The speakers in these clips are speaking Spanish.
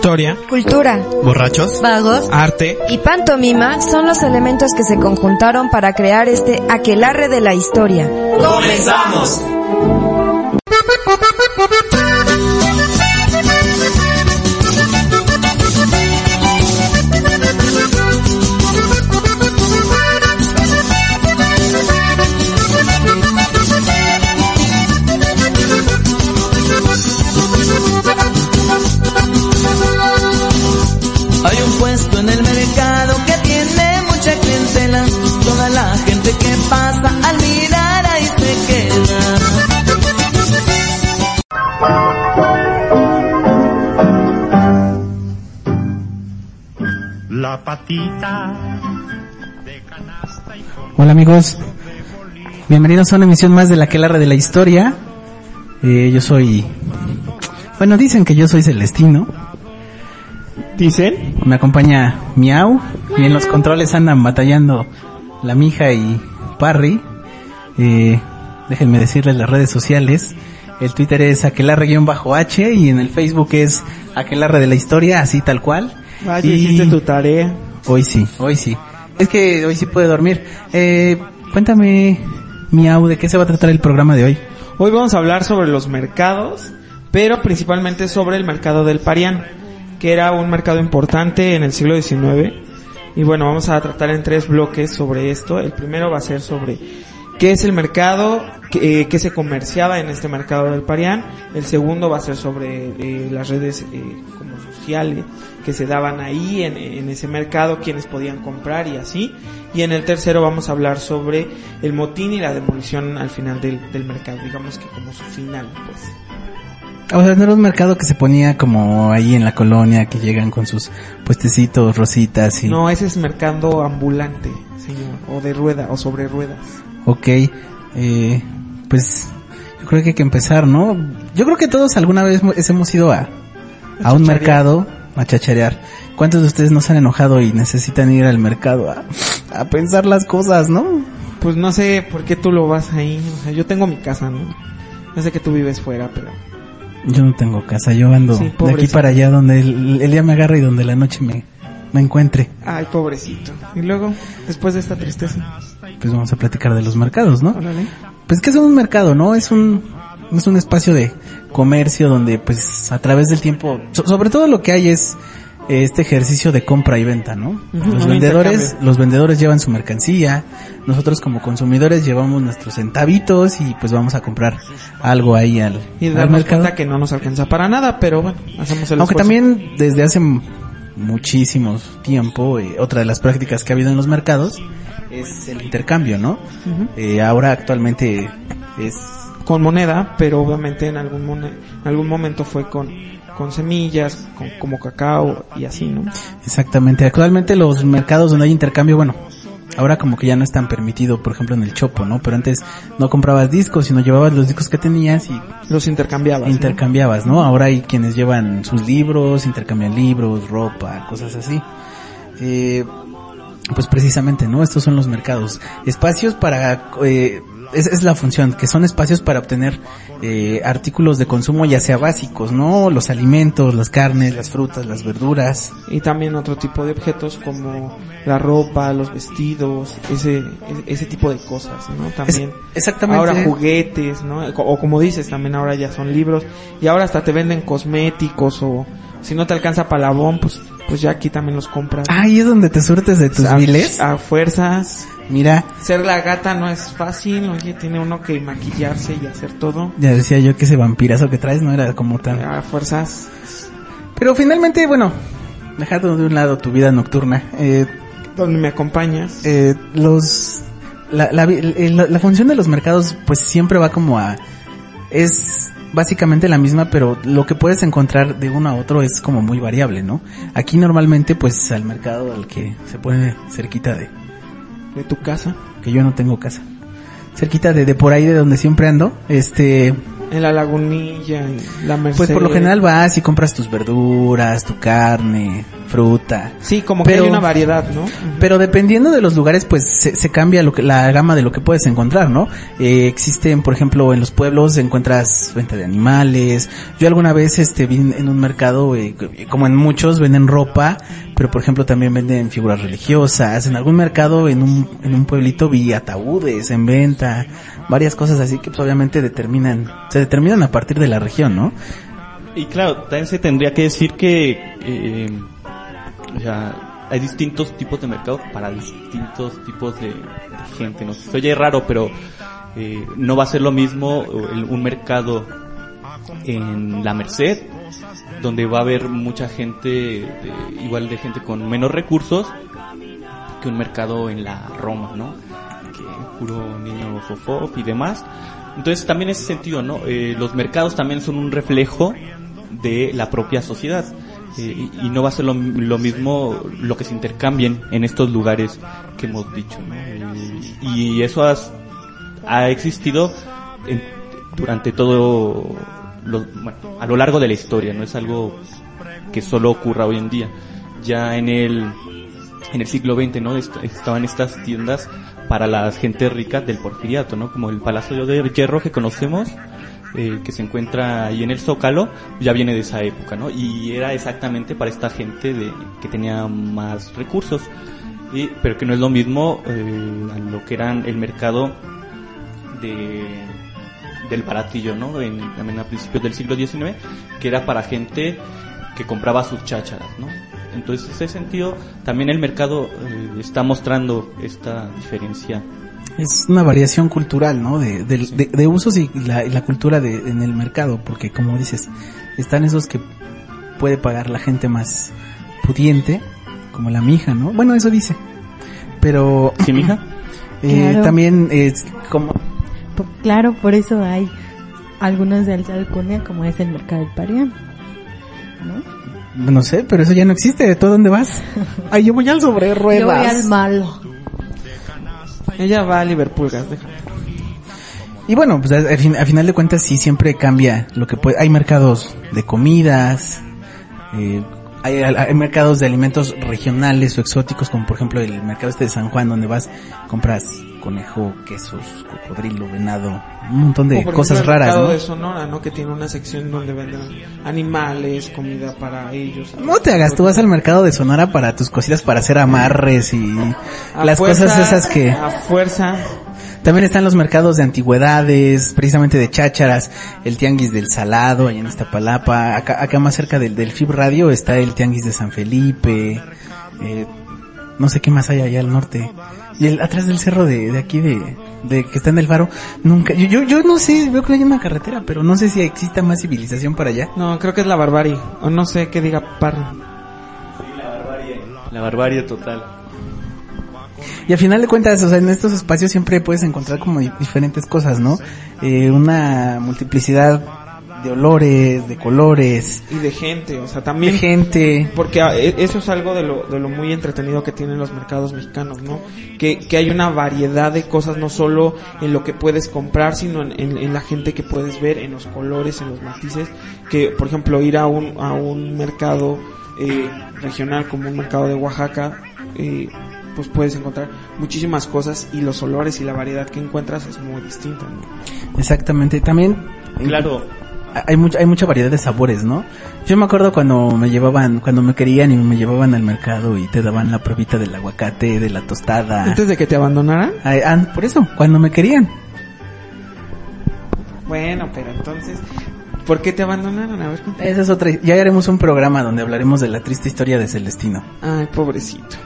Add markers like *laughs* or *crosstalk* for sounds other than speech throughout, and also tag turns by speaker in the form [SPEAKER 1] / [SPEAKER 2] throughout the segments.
[SPEAKER 1] Historia,
[SPEAKER 2] Cultura,
[SPEAKER 1] borrachos,
[SPEAKER 2] vagos.
[SPEAKER 1] Arte,
[SPEAKER 2] y pantomima son los elementos que se conjuntaron para crear este aquelarre de la historia.
[SPEAKER 1] ¡Comenzamos!
[SPEAKER 3] Hola amigos, bienvenidos a una emisión más de la Quelarre de la Historia. Eh, yo soy, bueno dicen que yo soy Celestino,
[SPEAKER 1] ¿Dicen?
[SPEAKER 3] me acompaña Miau y en los controles andan batallando la mija y Parry. Eh, déjenme decirles las redes sociales. El Twitter es aquelarre-h y en el Facebook es aquelarre de la historia, así tal cual.
[SPEAKER 1] Vaya,
[SPEAKER 3] Y-
[SPEAKER 1] hiciste tu tarea.
[SPEAKER 3] Hoy sí, hoy sí. Es que hoy sí puede dormir. Eh, cuéntame, Miau, ¿de qué se va a tratar el programa de hoy?
[SPEAKER 1] Hoy vamos a hablar sobre los mercados, pero principalmente sobre el mercado del Parián, que era un mercado importante en el siglo XIX. Y bueno, vamos a tratar en tres bloques sobre esto. El primero va a ser sobre qué es el mercado, qué, eh, qué se comerciaba en este mercado del Parián. El segundo va a ser sobre eh, las redes eh, como sociales que se daban ahí en, en ese mercado, quienes podían comprar y así. Y en el tercero vamos a hablar sobre el motín y la demolición al final del, del mercado, digamos que como su final, pues.
[SPEAKER 3] O sea, no era un mercado que se ponía como ahí en la colonia, que llegan con sus puestecitos, rositas y...
[SPEAKER 1] No, ese es mercado ambulante, señor, o de rueda, o sobre ruedas.
[SPEAKER 3] Ok, eh, pues yo creo que hay que empezar, ¿no? Yo creo que todos alguna vez mo- hemos ido a, a un mercado a chacharear. ¿Cuántos de ustedes no se han enojado y necesitan ir al mercado a, a pensar las cosas, no?
[SPEAKER 1] Pues no sé por qué tú lo vas ahí, o sea, yo tengo mi casa, ¿no? No sé que tú vives fuera, pero...
[SPEAKER 3] Yo no tengo casa, yo ando
[SPEAKER 1] Sí,
[SPEAKER 3] de aquí para allá donde el, el día me agarre y donde la noche me, me encuentre.
[SPEAKER 1] Ay, pobrecito. Y luego, después de esta tristeza,
[SPEAKER 3] Pues vamos a platicar de los mercados, ¿no?
[SPEAKER 1] órale.
[SPEAKER 3] Pues que es un mercado, ¿no? Es un, es un espacio de comercio donde pues a través del tiempo, so- sobre todo lo que hay es este ejercicio de compra y venta, ¿no? Los vendedores, los vendedores llevan su mercancía, nosotros como consumidores llevamos nuestros centavitos y pues vamos a comprar algo ahí al,
[SPEAKER 1] Y
[SPEAKER 3] al
[SPEAKER 1] darnos
[SPEAKER 3] mercado.
[SPEAKER 1] cuenta que no nos alcanza para nada, pero bueno, hacemos el
[SPEAKER 3] Aunque
[SPEAKER 1] esfuerzo.
[SPEAKER 3] también desde hace m- muchísimos tiempo, eh, otra de las prácticas que ha habido en los mercados es el intercambio, ¿no? Eh, ahora actualmente es
[SPEAKER 1] con moneda, pero obviamente en algún, en algún momento fue con, con semillas, con, como cacao y así, ¿no?
[SPEAKER 3] exactamente. Actualmente los mercados donde hay intercambio, bueno, ahora como que ya no es tan permitido, por ejemplo en el Chopo, ¿no? Pero antes no comprabas discos, sino llevabas los discos que tenías y
[SPEAKER 1] Los intercambiabas. ¿no?
[SPEAKER 3] intercambiabas, ¿no? Ahora hay quienes llevan sus libros, intercambian libros, ropa, cosas así. Eh, pues precisamente, ¿no? Estos son los mercados. Espacios para... Eh, es, es la función, que son espacios para obtener eh, artículos de consumo ya sea básicos, ¿no? Los alimentos, las carnes, las frutas, las verduras.
[SPEAKER 1] Y también otro tipo de objetos como la ropa, los vestidos, ese, ese, ese tipo de cosas, ¿no? También.
[SPEAKER 3] Es- exactamente.
[SPEAKER 1] Ahora juguetes, ¿no? O como dices, también ahora ya son libros. Y ahora hasta te venden cosméticos o si no te alcanza palabón, pues, pues ya aquí también los compras.
[SPEAKER 3] Ahí es donde te surtes de tus
[SPEAKER 1] a,
[SPEAKER 3] viles.
[SPEAKER 1] a fuerzas.
[SPEAKER 3] Mira,
[SPEAKER 1] Ser la gata no es fácil, oye, tiene uno que maquillarse y hacer todo.
[SPEAKER 3] ya decía yo que ese vampirazo que traes no era como tan...
[SPEAKER 1] A fuerzas.
[SPEAKER 3] Pero finalmente, bueno, dejando de un lado tu vida nocturna, eh,
[SPEAKER 1] Donde me acompañas.
[SPEAKER 3] eh, los la, la, el- la- la función de los mercados pues siempre va como a es básicamente la misma, pero lo que puedes encontrar de uno a otro es como muy variable, ¿no? Aquí normalmente pues al mercado al que se pone cerquita de,
[SPEAKER 1] De tu casa.
[SPEAKER 3] que yo no tengo casa, cerquita de, de por ahí de donde siempre ando, este,
[SPEAKER 1] En la lagunilla, en la Merced.
[SPEAKER 3] pues por lo general vas y compras tus verduras, tu carne, fruta.
[SPEAKER 1] Sí, como
[SPEAKER 3] Pero-
[SPEAKER 1] que hay una variedad, ¿no?
[SPEAKER 3] Pero dependiendo de los lugares, pues se, se cambia lo que, la gama de lo que puedes encontrar, ¿no? Eh, existen, por ejemplo, en los pueblos encuentras venta de animales. Yo alguna vez este vi en un mercado, eh, como en muchos, venden ropa, pero por ejemplo también venden figuras religiosas. En algún mercado, en un, en un pueblito vi ataúdes en venta, varias cosas así que pues, obviamente determinan, se determinan a partir de la región, ¿no?
[SPEAKER 4] Y claro, también se tendría que decir que eh, o sea, hay distintos tipos de mercado para distintos tipos de, gente. ¿no? Se oye raro, pero eh, no va a ser lo mismo un mercado en la Merced, donde va a haber mucha gente, igual de gente con menos recursos, que un mercado en la Roma, ¿no? Que puro niño fofop y demás. Entonces también en ese sentido, ¿no? Eh, los mercados también son un reflejo de la propia sociedad. Eh, y, no va a ser lo, lo mismo lo que se intercambien en estos lugares que hemos dicho. ¿no? Y eso has- ha existido durante todo, lo- bueno, a lo largo de la historia, no es algo que solo ocurra hoy en día. Ya en el, en el siglo XX, ¿no? Est- estaban estas tiendas para las gente rica del porfiriato, ¿no? Como el Palacio de Hierro que conocemos, eh, que se encuentra ahí en el Zócalo, ya viene de esa época, ¿no? Y era exactamente para esta gente de, que tenía más recursos, y, pero que no es lo mismo eh, a lo que eran el mercado de, del baratillo, ¿no? En, también a principios del siglo XIX, que era para gente que compraba sus chácharas, ¿no? Entonces, en ese sentido, también el mercado eh, está mostrando esta diferencia.
[SPEAKER 3] Es una variación cultural, ¿no? De, de, de- de usos y la, y la cultura de, en el mercado, porque como dices, están esos que puede pagar la gente más pudiente, como la mija, ¿no? Bueno, eso dice. Pero
[SPEAKER 4] ¿Sí, *clears throat* mija?
[SPEAKER 3] eh,
[SPEAKER 5] Claro.
[SPEAKER 3] también es como
[SPEAKER 5] Claro, por eso hay algunos de alta alcurnia como es el mercado del Parián. ¿no?
[SPEAKER 3] no sé, pero eso ya no existe. ¿Tú a dónde vas? *laughs* Ay, yo voy al sobre
[SPEAKER 5] Yo voy
[SPEAKER 3] ruedas.
[SPEAKER 5] al malo.
[SPEAKER 1] Ella va a Liverpool, gas.
[SPEAKER 3] Y bueno, pues al final de cuentas sí siempre cambia lo que puede. Hay mercados de comidas, eh, hay, hay mercados de alimentos regionales o exóticos, como por ejemplo el mercado este de San Juan, donde vas, compras conejo, quesos, cocodrilo, venado, un montón de
[SPEAKER 1] por
[SPEAKER 3] cosas
[SPEAKER 1] ejemplo, el
[SPEAKER 3] raras, ¿no?
[SPEAKER 1] de Sonora, ¿no? Que tiene una sección donde venden animales, comida para ellos.
[SPEAKER 3] No te hagas, tú vas al mercado de Sonora para tus cositas para hacer amarres y
[SPEAKER 1] A
[SPEAKER 3] las
[SPEAKER 1] fuerza-
[SPEAKER 3] cosas esas que...
[SPEAKER 1] A fuerza.
[SPEAKER 3] También están los mercados de antigüedades, precisamente de chácharas, el tianguis del Salado, allá en Iztapalapa, acá, acá más cerca del, del FIB Radio está el tianguis de San Felipe, eh, no sé qué más hay allá al norte. Y el, atrás del cerro de, de aquí de, de que está en el faro, nunca, yo, yo, yo no sé, veo que hay una carretera, pero no sé si exista más civilización para allá.
[SPEAKER 1] No, creo que es la barbarie. O no sé qué diga Parry.
[SPEAKER 4] La barbarie total.
[SPEAKER 3] Y al final de cuentas, o sea, en estos espacios siempre puedes encontrar como di- diferentes cosas, ¿no? Eh, una multiplicidad de olores, de colores,
[SPEAKER 1] Y de gente, o sea,
[SPEAKER 3] de
[SPEAKER 1] también...
[SPEAKER 3] gente.
[SPEAKER 1] Porque ah, e- eso es algo de lo, de lo muy entretenido que tienen los mercados mexicanos, ¿no? Que, que hay una variedad de cosas, no solo en lo que puedes comprar, sino en, en- en la gente que puedes ver, en los colores, en los matices. Que, por ejemplo, ir a un, a un mercado eh, regional como un mercado de Oaxaca, eh, pues puedes encontrar muchísimas cosas y los olores y la variedad que encuentras es muy distinta, ¿no?
[SPEAKER 3] Exactamente. También
[SPEAKER 4] Claro,
[SPEAKER 3] hay mucha, hay mucha variedad de sabores, ¿no? Yo me acuerdo cuando me llevaban, cuando me querían y me llevaban al mercado y te daban la pruebita del aguacate, de la tostada.
[SPEAKER 1] Antes de que te abandonaran.
[SPEAKER 3] Ay, ah, por eso, cuando me querían.
[SPEAKER 1] Bueno, pero entonces, ¿por qué te abandonaron? A ver, cuéntame.
[SPEAKER 3] Esa es otra, ya haremos un programa donde hablaremos de la triste historia de Celestino.
[SPEAKER 1] Ay, pobrecito.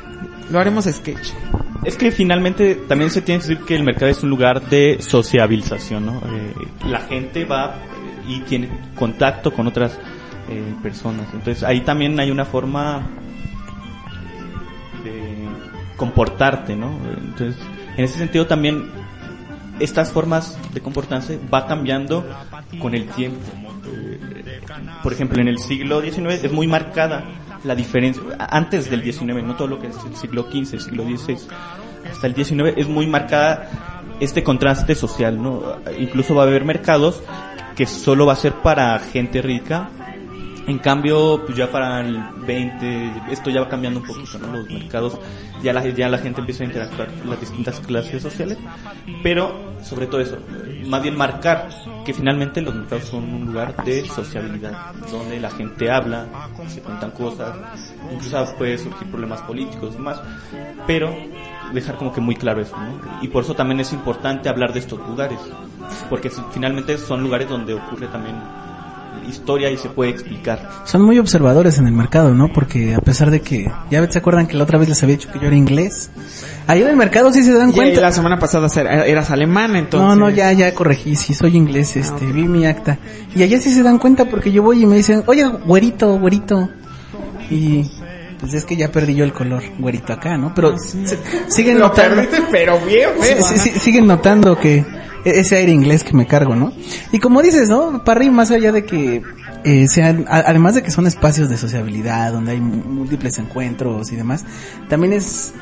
[SPEAKER 1] Lo haremos sketch.
[SPEAKER 4] Es que finalmente también se tiene que decir que el mercado es un lugar de sociabilización, ¿no? Eh, la gente va y tiene contacto con otras eh, personas. Entonces ahí también hay una forma de comportarte, ¿no? Entonces, en ese sentido también estas formas de comportarse va cambiando con el tiempo. Eh, por ejemplo, en el siglo XIX es muy marcada la diferencia, antes del XIX, no todo lo que es el siglo XV, el siglo XVI, hasta el XIX es muy marcada este contraste social, ¿no? Incluso va a haber mercados que solo va a ser para gente rica. En cambio, pues ya para el 20, esto ya va cambiando un poquito, ¿no? Los mercados, ya la, ya la gente empieza a interactuar con las distintas clases sociales, pero sobre todo eso, más bien marcar que finalmente los mercados son un lugar de sociabilidad, donde la gente habla, se cuentan cosas, incluso puede surgir problemas políticos y más, pero dejar como que muy claro eso, ¿no? Y por eso también es importante hablar de estos lugares, porque finalmente son lugares donde ocurre también historia y se puede explicar.
[SPEAKER 3] Son muy observadores en el mercado, ¿no? Porque a pesar de que, ya se acuerdan que la otra vez les había dicho que yo era inglés. Ahí en el mercado sí se dan cuenta.
[SPEAKER 1] la semana pasada eras alemán, entonces.
[SPEAKER 3] No, no, ya, ya corregí, sí soy inglés, este, vi mi acta. Y allá sí se dan cuenta porque yo voy y me dicen, oye, güerito, güerito. Y pues es que ya perdí yo el color güerito acá, ¿no? Pero siguen *laughs* notando.
[SPEAKER 1] pero bien,
[SPEAKER 3] siguen notando que e-, ese aire inglés que me cargo, ¿no? Y como dices, ¿no? Parry, más allá de que eh, sean, además de que son espacios de sociabilidad, donde hay múltiples encuentros y demás, también es,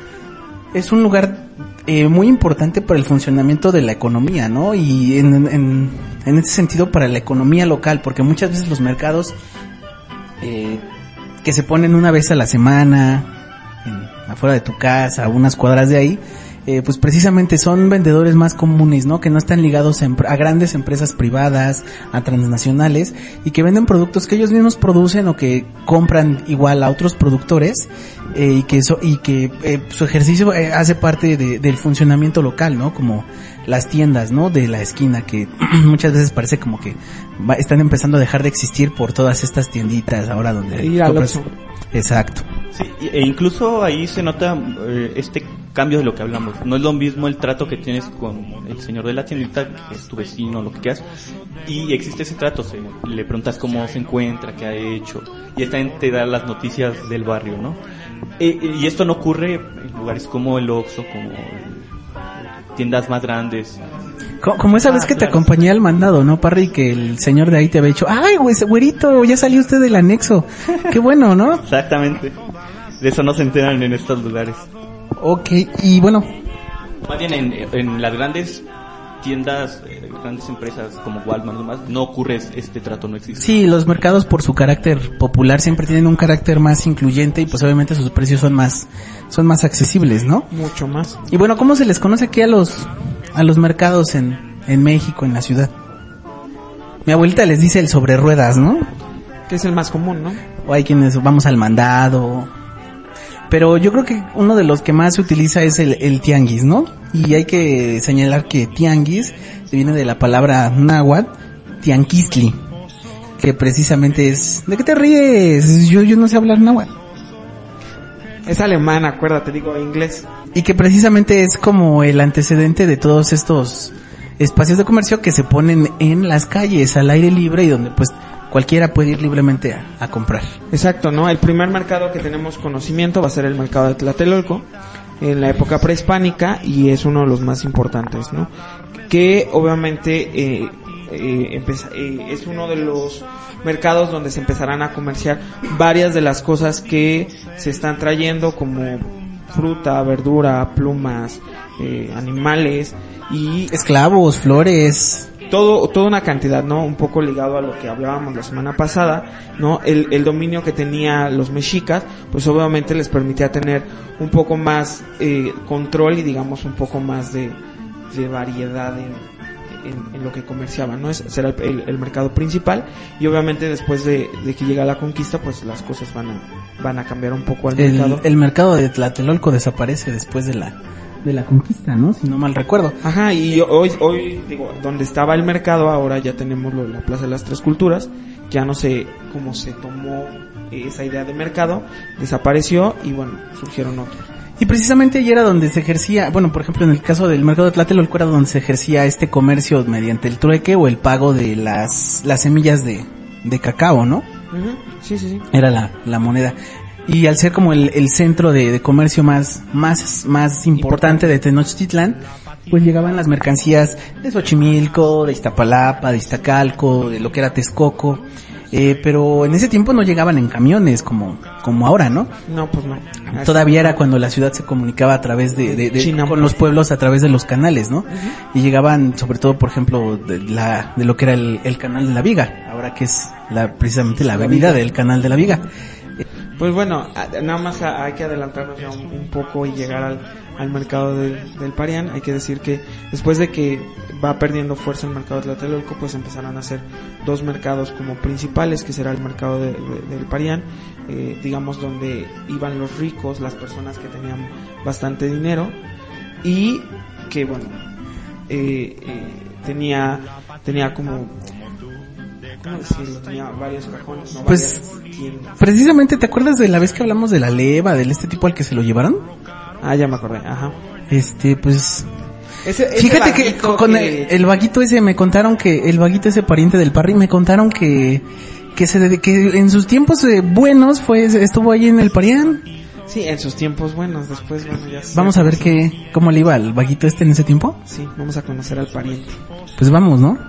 [SPEAKER 3] es un lugar eh, muy importante para el funcionamiento de la economía, ¿no? Y en, en, en ese sentido para la economía local, porque muchas veces los mercados eh, que se ponen una vez a la semana, en, afuera de tu casa, unas cuadras de ahí, eh, pues precisamente son vendedores más comunes, ¿no? Que no están ligados a, grandes empresas privadas, a transnacionales y que venden productos que ellos mismos producen o que compran igual a otros productores eh, y que eso y que eh, su ejercicio hace parte del funcionamiento local, ¿no? Como las tiendas, ¿no? De la esquina que *clears throat* muchas veces parece como que están empezando a dejar de existir por todas estas tienditas ahora donde Exacto.
[SPEAKER 4] Sí, e incluso ahí se nota este cambio de lo que hablamos. No es lo mismo el trato que tienes con el señor de la tiendita, que es tu vecino, lo que quieras, y existe ese trato, se, le preguntas cómo se encuentra, qué ha hecho, y esta te da las noticias del barrio, ¿no? E, e, y esto no ocurre en lugares como el Oxxo, como tiendas más grandes.
[SPEAKER 3] Como esa vez ah, que te acompañé al mandado, ¿no, Parry? Que el señor de ahí te había dicho, ay, güerito, ya salió usted del anexo. *laughs* Qué bueno, ¿no?
[SPEAKER 4] Exactamente. De eso no se enteran en estos lugares.
[SPEAKER 3] Ok, y bueno.
[SPEAKER 4] Más bien en, las grandes tiendas, eh, grandes empresas como Walmart y demás, no ocurre este trato, no existe.
[SPEAKER 3] Sí, los mercados por su carácter popular siempre tienen un carácter más incluyente y pues obviamente sus precios son más, son más accesibles, ¿no?
[SPEAKER 1] Mucho más.
[SPEAKER 3] Y bueno, ¿cómo se les conoce aquí a los, a los mercados en, en México, en la ciudad? Mi abuelita les dice el sobre ruedas, ¿no?
[SPEAKER 1] Que es el más común, ¿no?
[SPEAKER 3] O hay quienes vamos al mandado, pero yo creo que uno de los que más se utiliza es el, tianguis, ¿no? Y hay que señalar que tianguis viene de la palabra náhuatl, tianquistli, que precisamente es... ¿De qué te ríes? Yo, yo no sé hablar náhuatl.
[SPEAKER 1] Es alemán, acuérdate, digo inglés.
[SPEAKER 3] Y que precisamente es como el antecedente de todos estos espacios de comercio que se ponen en las calles al aire libre y donde pues cualquiera puede ir libremente a, comprar.
[SPEAKER 1] Exacto, ¿no? El primer mercado que tenemos conocimiento va a ser el mercado de Tlatelolco en la época prehispánica y es uno de los más importantes, ¿no? Que obviamente eh, eh, eh, es uno de los mercados donde se empezarán a comerciar varias de las cosas que se están trayendo como fruta, verdura, plumas, animales y
[SPEAKER 3] esclavos, flores,
[SPEAKER 1] todo, toda una cantidad, ¿no? Un poco ligado a lo que hablábamos la semana pasada, ¿no? El, el dominio que tenía los mexicas, pues obviamente les permitía tener un poco más eh, control y digamos un poco más de, de variedad en, en, lo que comerciaban, ¿no? Ese será el, el, mercado principal y obviamente después de, de, que llega la conquista, pues las cosas van a, van a cambiar un poco al mercado.
[SPEAKER 3] El mercado de Tlatelolco desaparece después de la de la conquista, ¿no? Si no mal recuerdo.
[SPEAKER 1] Ajá, y hoy, hoy digo, donde estaba el mercado, ahora ya tenemos lo de la Plaza de las Tres Culturas, ya no sé cómo se tomó esa idea de mercado, desapareció y bueno, surgieron otros.
[SPEAKER 3] Y precisamente allí era donde se ejercía, bueno, por ejemplo, en el caso del mercado de Tlatelolco era donde se ejercía este comercio mediante el trueque o el pago de las, las semillas de, de cacao, ¿no?
[SPEAKER 1] Sí, sí, sí.
[SPEAKER 3] Era la, la moneda y al ser como el, el centro de, de, comercio más, más, más importante, de Tenochtitlan, pues llegaban las mercancías de Xochimilco, de Iztapalapa, de Iztacalco, de lo que era Texcoco, eh, pero en ese tiempo no llegaban en camiones como, como ahora, ¿no?
[SPEAKER 1] No, pues no.
[SPEAKER 3] Todavía era cuando la ciudad se comunicaba a través de, de- de-
[SPEAKER 1] China.
[SPEAKER 3] con los pueblos a través de los canales, ¿no? Y llegaban sobre todo, por ejemplo, de la, de lo que era el, el canal de la Viga, ahora que es la, precisamente la avenida del canal de la Viga.
[SPEAKER 1] Pues bueno, nada más hay que adelantarnos ya un, poco y llegar al, al mercado del, Parián. Hay que decir que después de que va perdiendo fuerza el mercado de Tlatelolco, pues empezaron a hacer dos mercados como principales, que será el mercado de- del Parián, eh, digamos donde iban los ricos, las personas que tenían bastante dinero y que bueno, eh, eh, tenía, tenía como, ¿cómo decirlo? Tenía varios cajones, no
[SPEAKER 3] Pues,
[SPEAKER 1] varias.
[SPEAKER 3] Precisamente, ¿te acuerdas de la vez que hablamos de la leva, del este tipo al que se lo llevaron?
[SPEAKER 1] Ah, ya me acordé, ajá.
[SPEAKER 3] Este, pues,
[SPEAKER 1] Ese, ese
[SPEAKER 3] Fíjate que con
[SPEAKER 1] que-
[SPEAKER 3] el, el vaguito ese me contaron que el vaguito ese pariente del Parry me contaron que que se que en sus tiempos eh, buenos fue estuvo ahí en el Parián.
[SPEAKER 1] Sí, en sus tiempos buenos, después, bueno, ya
[SPEAKER 3] Vamos a ver qué cómo le iba al vaguito este en ese tiempo.
[SPEAKER 1] Sí, vamos a conocer al pariente.
[SPEAKER 3] Pues vamos, ¿no?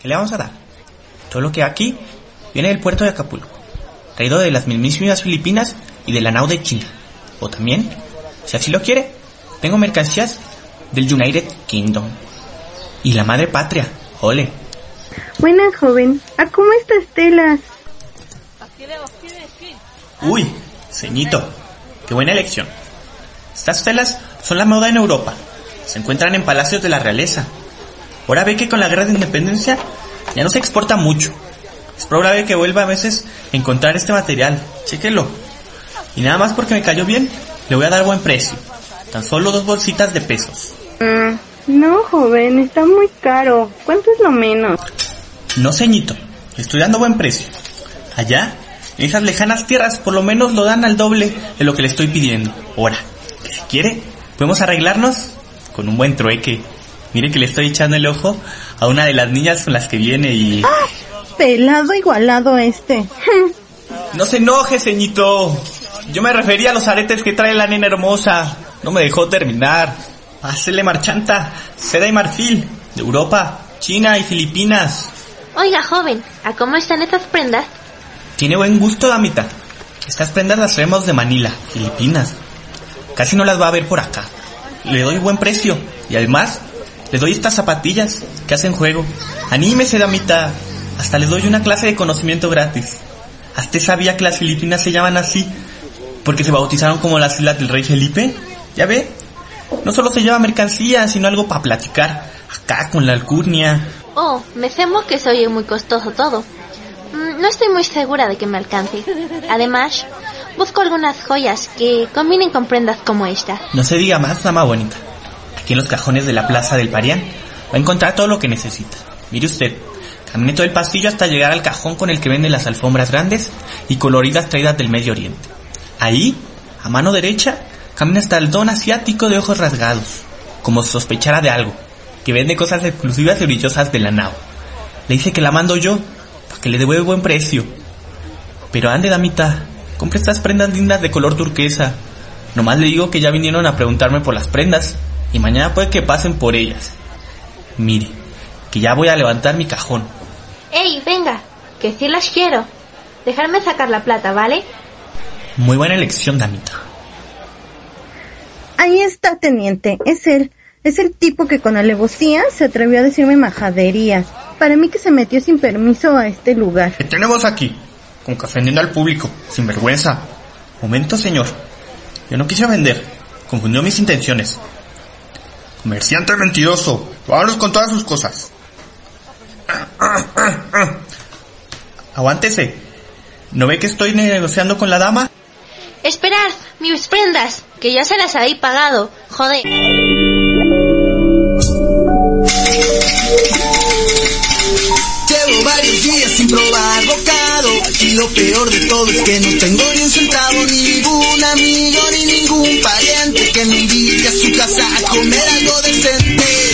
[SPEAKER 6] ¿Qué le vamos a dar? Todo lo que aquí viene del puerto de Acapulco, traído de las mismísimas Filipinas y de la nao de China. O también, si así lo quiere, tengo mercancías del United Kingdom. Y la madre patria, ole.
[SPEAKER 7] Buenas, joven. ¿A cómo estas telas?
[SPEAKER 6] Uy, ceñito, qué buena elección. Estas telas son la moda en Europa. Se encuentran en palacios de la realeza. Ahora ve que con la guerra de independencia ya no se exporta mucho. Es probable que vuelva a veces a encontrar este material. Chéquelo. Y nada más porque me cayó bien, le voy a dar buen precio. Tan solo dos bolsitas de pesos.
[SPEAKER 7] Mm, no, joven, está muy caro. ¿Cuánto es lo menos?
[SPEAKER 6] No, ceñito, estoy dando buen precio. Allá, en esas lejanas tierras, por lo menos lo dan al doble de lo que le estoy pidiendo. Ahora, que si quiere, podemos arreglarnos con un buen trueque. Mire que le estoy echando el ojo a una de las niñas con las que viene y...
[SPEAKER 7] Pelado igualado este. *laughs*
[SPEAKER 6] No se enoje, ceñito. Yo me refería a los aretes que trae la nena hermosa. No me dejó terminar. Pásele marchanta, seda y marfil, de Europa, China y Filipinas.
[SPEAKER 8] Oiga, joven, ¿a cómo están estas prendas?
[SPEAKER 6] Tiene buen gusto, damita. Estas prendas las traemos de Manila, Filipinas. Casi no las va a ver por acá. Le doy buen precio. Y además, le doy estas zapatillas que hacen juego. Anímese, damita. Hasta le doy una clase de conocimiento gratis. ¿Hasta sabía que las Filipinas se llaman así? Porque se bautizaron como las islas del rey Felipe. ¿Ya ve? No solo se lleva mercancía, sino algo para platicar. Acá con la alcurnia.
[SPEAKER 8] Oh, me temo que se oye muy costoso todo. Mm, No estoy muy segura de que me alcance. Además, busco algunas joyas que combinen con prendas como esta.
[SPEAKER 6] No se diga más, dama bonita. Aquí en los cajones de la plaza del Parián va a encontrar todo lo que necesita. Mire usted, camine todo el pasillo hasta llegar al cajón con el que venden las alfombras grandes y coloridas traídas del Medio Oriente. Ahí, a mano derecha, camina hasta el don asiático de ojos rasgados, como si sospechara de algo, que vende cosas exclusivas y brillosas de la nao. Le dice que la mando yo, para que le devuelva buen precio. Pero ande, damita, compre estas prendas lindas de color turquesa. Nomás le digo que ya vinieron a preguntarme por las prendas y mañana puede que pasen por ellas. Mire, que ya voy a levantar mi cajón.
[SPEAKER 8] ¡Ey, venga! Que sí las quiero. Dejarme sacar la plata, ¿vale?
[SPEAKER 6] Muy buena elección, damita.
[SPEAKER 7] Ahí está, teniente. Es él. Es el tipo que con alevosía se atrevió a decirme majaderías. Para mí que se metió sin permiso a este lugar.
[SPEAKER 6] ¿Qué tenemos aquí? Como que ofendiendo al público, sin vergüenza. Momento, señor. Yo no quise vender. Confundió mis intenciones. Comerciante mentiroso. Vámonos con todas sus cosas. Aguántese. ¿No ve que estoy negociando con la dama?
[SPEAKER 8] Esperad, mis prendas, que ya se las habéis pagado. Joder.
[SPEAKER 9] Varios días sin probar bocado Y lo peor de todo es que no tengo ni un centavo Ni ningún amigo ni ningún pariente Que me invite a su casa a comer algo decente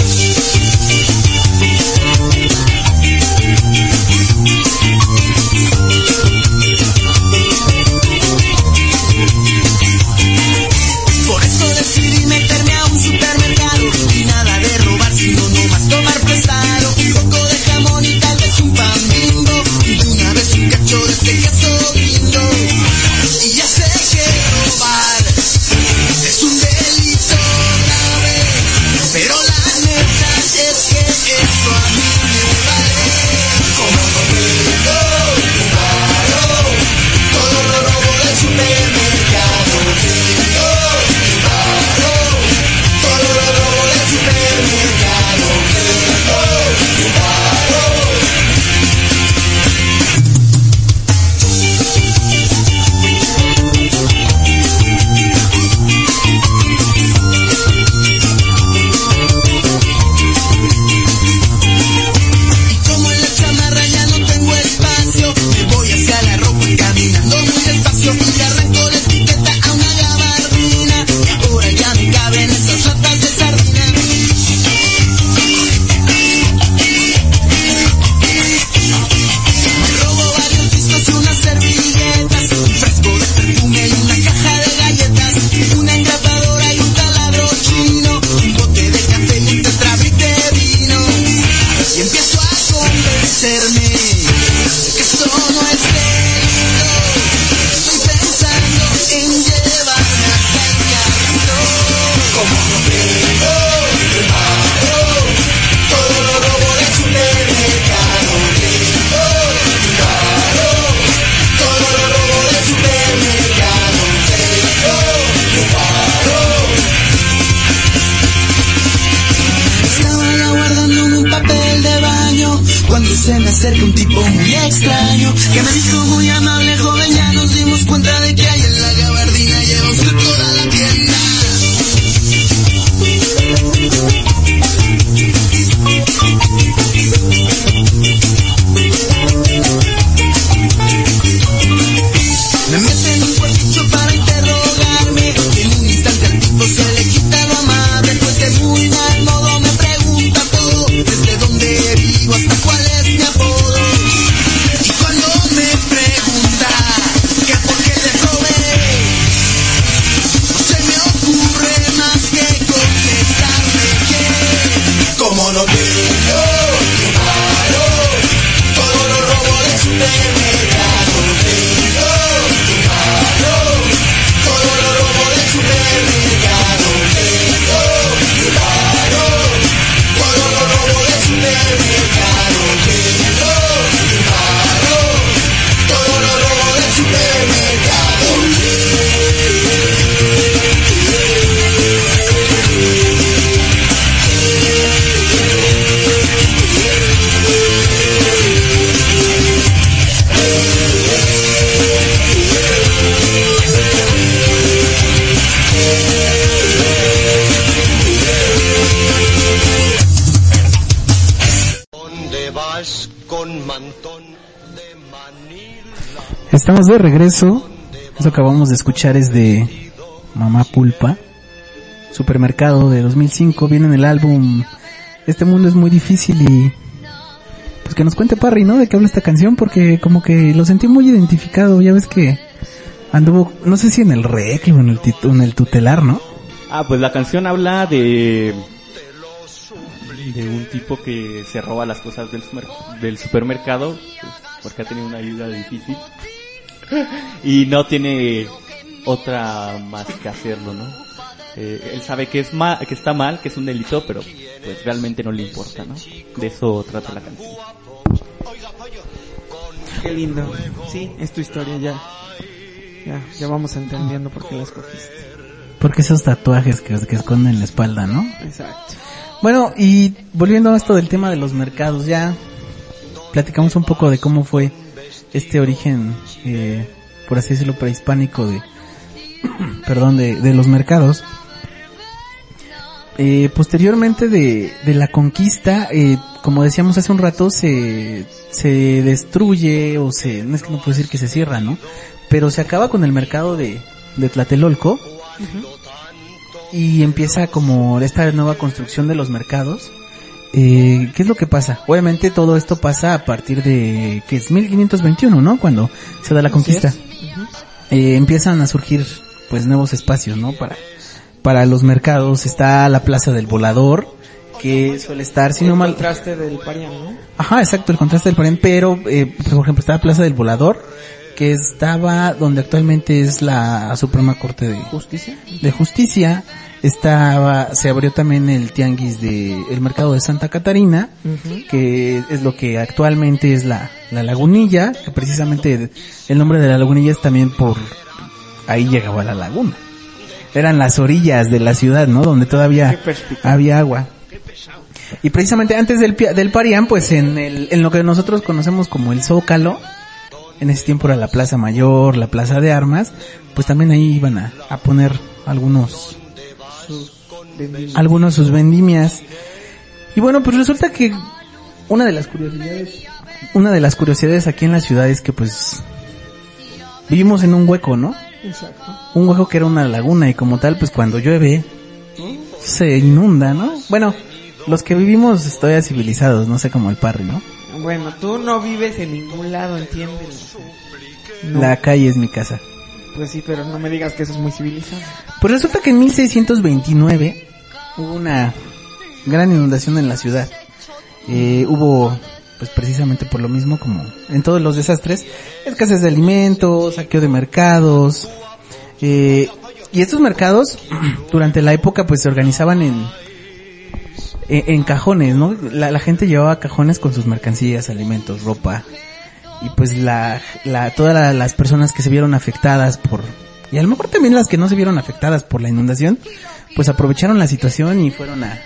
[SPEAKER 3] Estamos de regreso. Eso que acabamos de escuchar es de Mamá Pulpa. Supermercado de 2005. Viene en el álbum Este mundo es muy difícil y... Pues que nos cuente Parry, ¿no? De qué habla esta canción porque como que lo sentí muy identificado. Ya ves que anduvo, no sé si en el rec o en el, tit- en el tutelar, ¿no?
[SPEAKER 4] Ah, pues la canción habla de de un tipo que se roba las cosas del, del supermercado pues, porque ha tenido una vida difícil *laughs* y no tiene otra más que hacerlo, ¿no? Eh, él sabe que es ma- que está mal, que es un delito, pero pues realmente no le importa, ¿no? De eso trata la canción.
[SPEAKER 1] Qué lindo. Sí, es tu historia ya. Ya, ya vamos entendiendo por qué la escogiste.
[SPEAKER 3] Porque esos tatuajes que, que esconden la espalda, ¿no?
[SPEAKER 1] Exacto.
[SPEAKER 3] Bueno, y volviendo a esto del tema de los mercados, ya platicamos un poco de cómo fue este origen, eh, por así decirlo, prehispánico de, *clears throat* perdón, de, de los mercados. Eh, posteriormente de, de la conquista, eh, como decíamos hace un rato, se, se destruye o se, no es que no puedo decir que se cierra, ¿no? Pero se acaba con el mercado de, de Tlatelolco y empieza como esta nueva construcción de los mercados. Eh, ¿Qué es lo que pasa? Obviamente todo esto pasa a partir de, que es 1521, ¿no? Cuando se da la conquista. Eh, empiezan a surgir pues nuevos espacios, ¿no? Para, para los mercados está la Plaza del Volador, que suele estar, si no
[SPEAKER 1] el
[SPEAKER 3] mal...
[SPEAKER 1] contraste del Parián, ¿no?
[SPEAKER 3] Ajá, exacto, el contraste del Parián, pero, eh, por ejemplo, está la Plaza del Volador, que estaba donde actualmente es la Suprema Corte de
[SPEAKER 1] Justicia.
[SPEAKER 3] de Justicia. Estaba, se abrió también el tianguis de, el mercado de Santa Catarina, que es lo que actualmente es la, la lagunilla, que precisamente el nombre de la lagunilla es también por, ahí llegaba la laguna. Eran las orillas de la ciudad, ¿no? Donde todavía había agua. Y precisamente antes del, del Parián, pues en el, en lo que nosotros conocemos como el Zócalo, en ese tiempo era la Plaza Mayor, la Plaza de Armas, pues también ahí iban a, a poner algunos, algunos sus vendimias. Y bueno, pues resulta que una de las curiosidades, una de las curiosidades aquí en la ciudad es que pues vivimos en un hueco, ¿no?
[SPEAKER 1] Exacto.
[SPEAKER 3] Un hueco que era una laguna y como tal, pues cuando llueve se inunda, ¿no? Bueno, los que vivimos todavía civilizados, no sé como el parry, ¿no?
[SPEAKER 1] Bueno, tú no vives en ningún lado, ¿entiendes? No.
[SPEAKER 3] La calle es mi casa.
[SPEAKER 1] Pues sí, pero no me digas que eso es muy civilizado.
[SPEAKER 3] Pues resulta que en 1629 hubo una gran inundación en la ciudad. Eh, hubo, pues precisamente por lo mismo como en todos los desastres, escasez de alimentos, saqueo de mercados. eh, y estos mercados, *clears throat* durante la época, pues se organizaban en, en, cajones, ¿no? La, la gente llevaba cajones con sus mercancías, alimentos, ropa. Y pues la, la, todas la- las personas que se vieron afectadas por, y a lo mejor también las que no se vieron afectadas por la inundación, pues aprovecharon la situación y fueron a,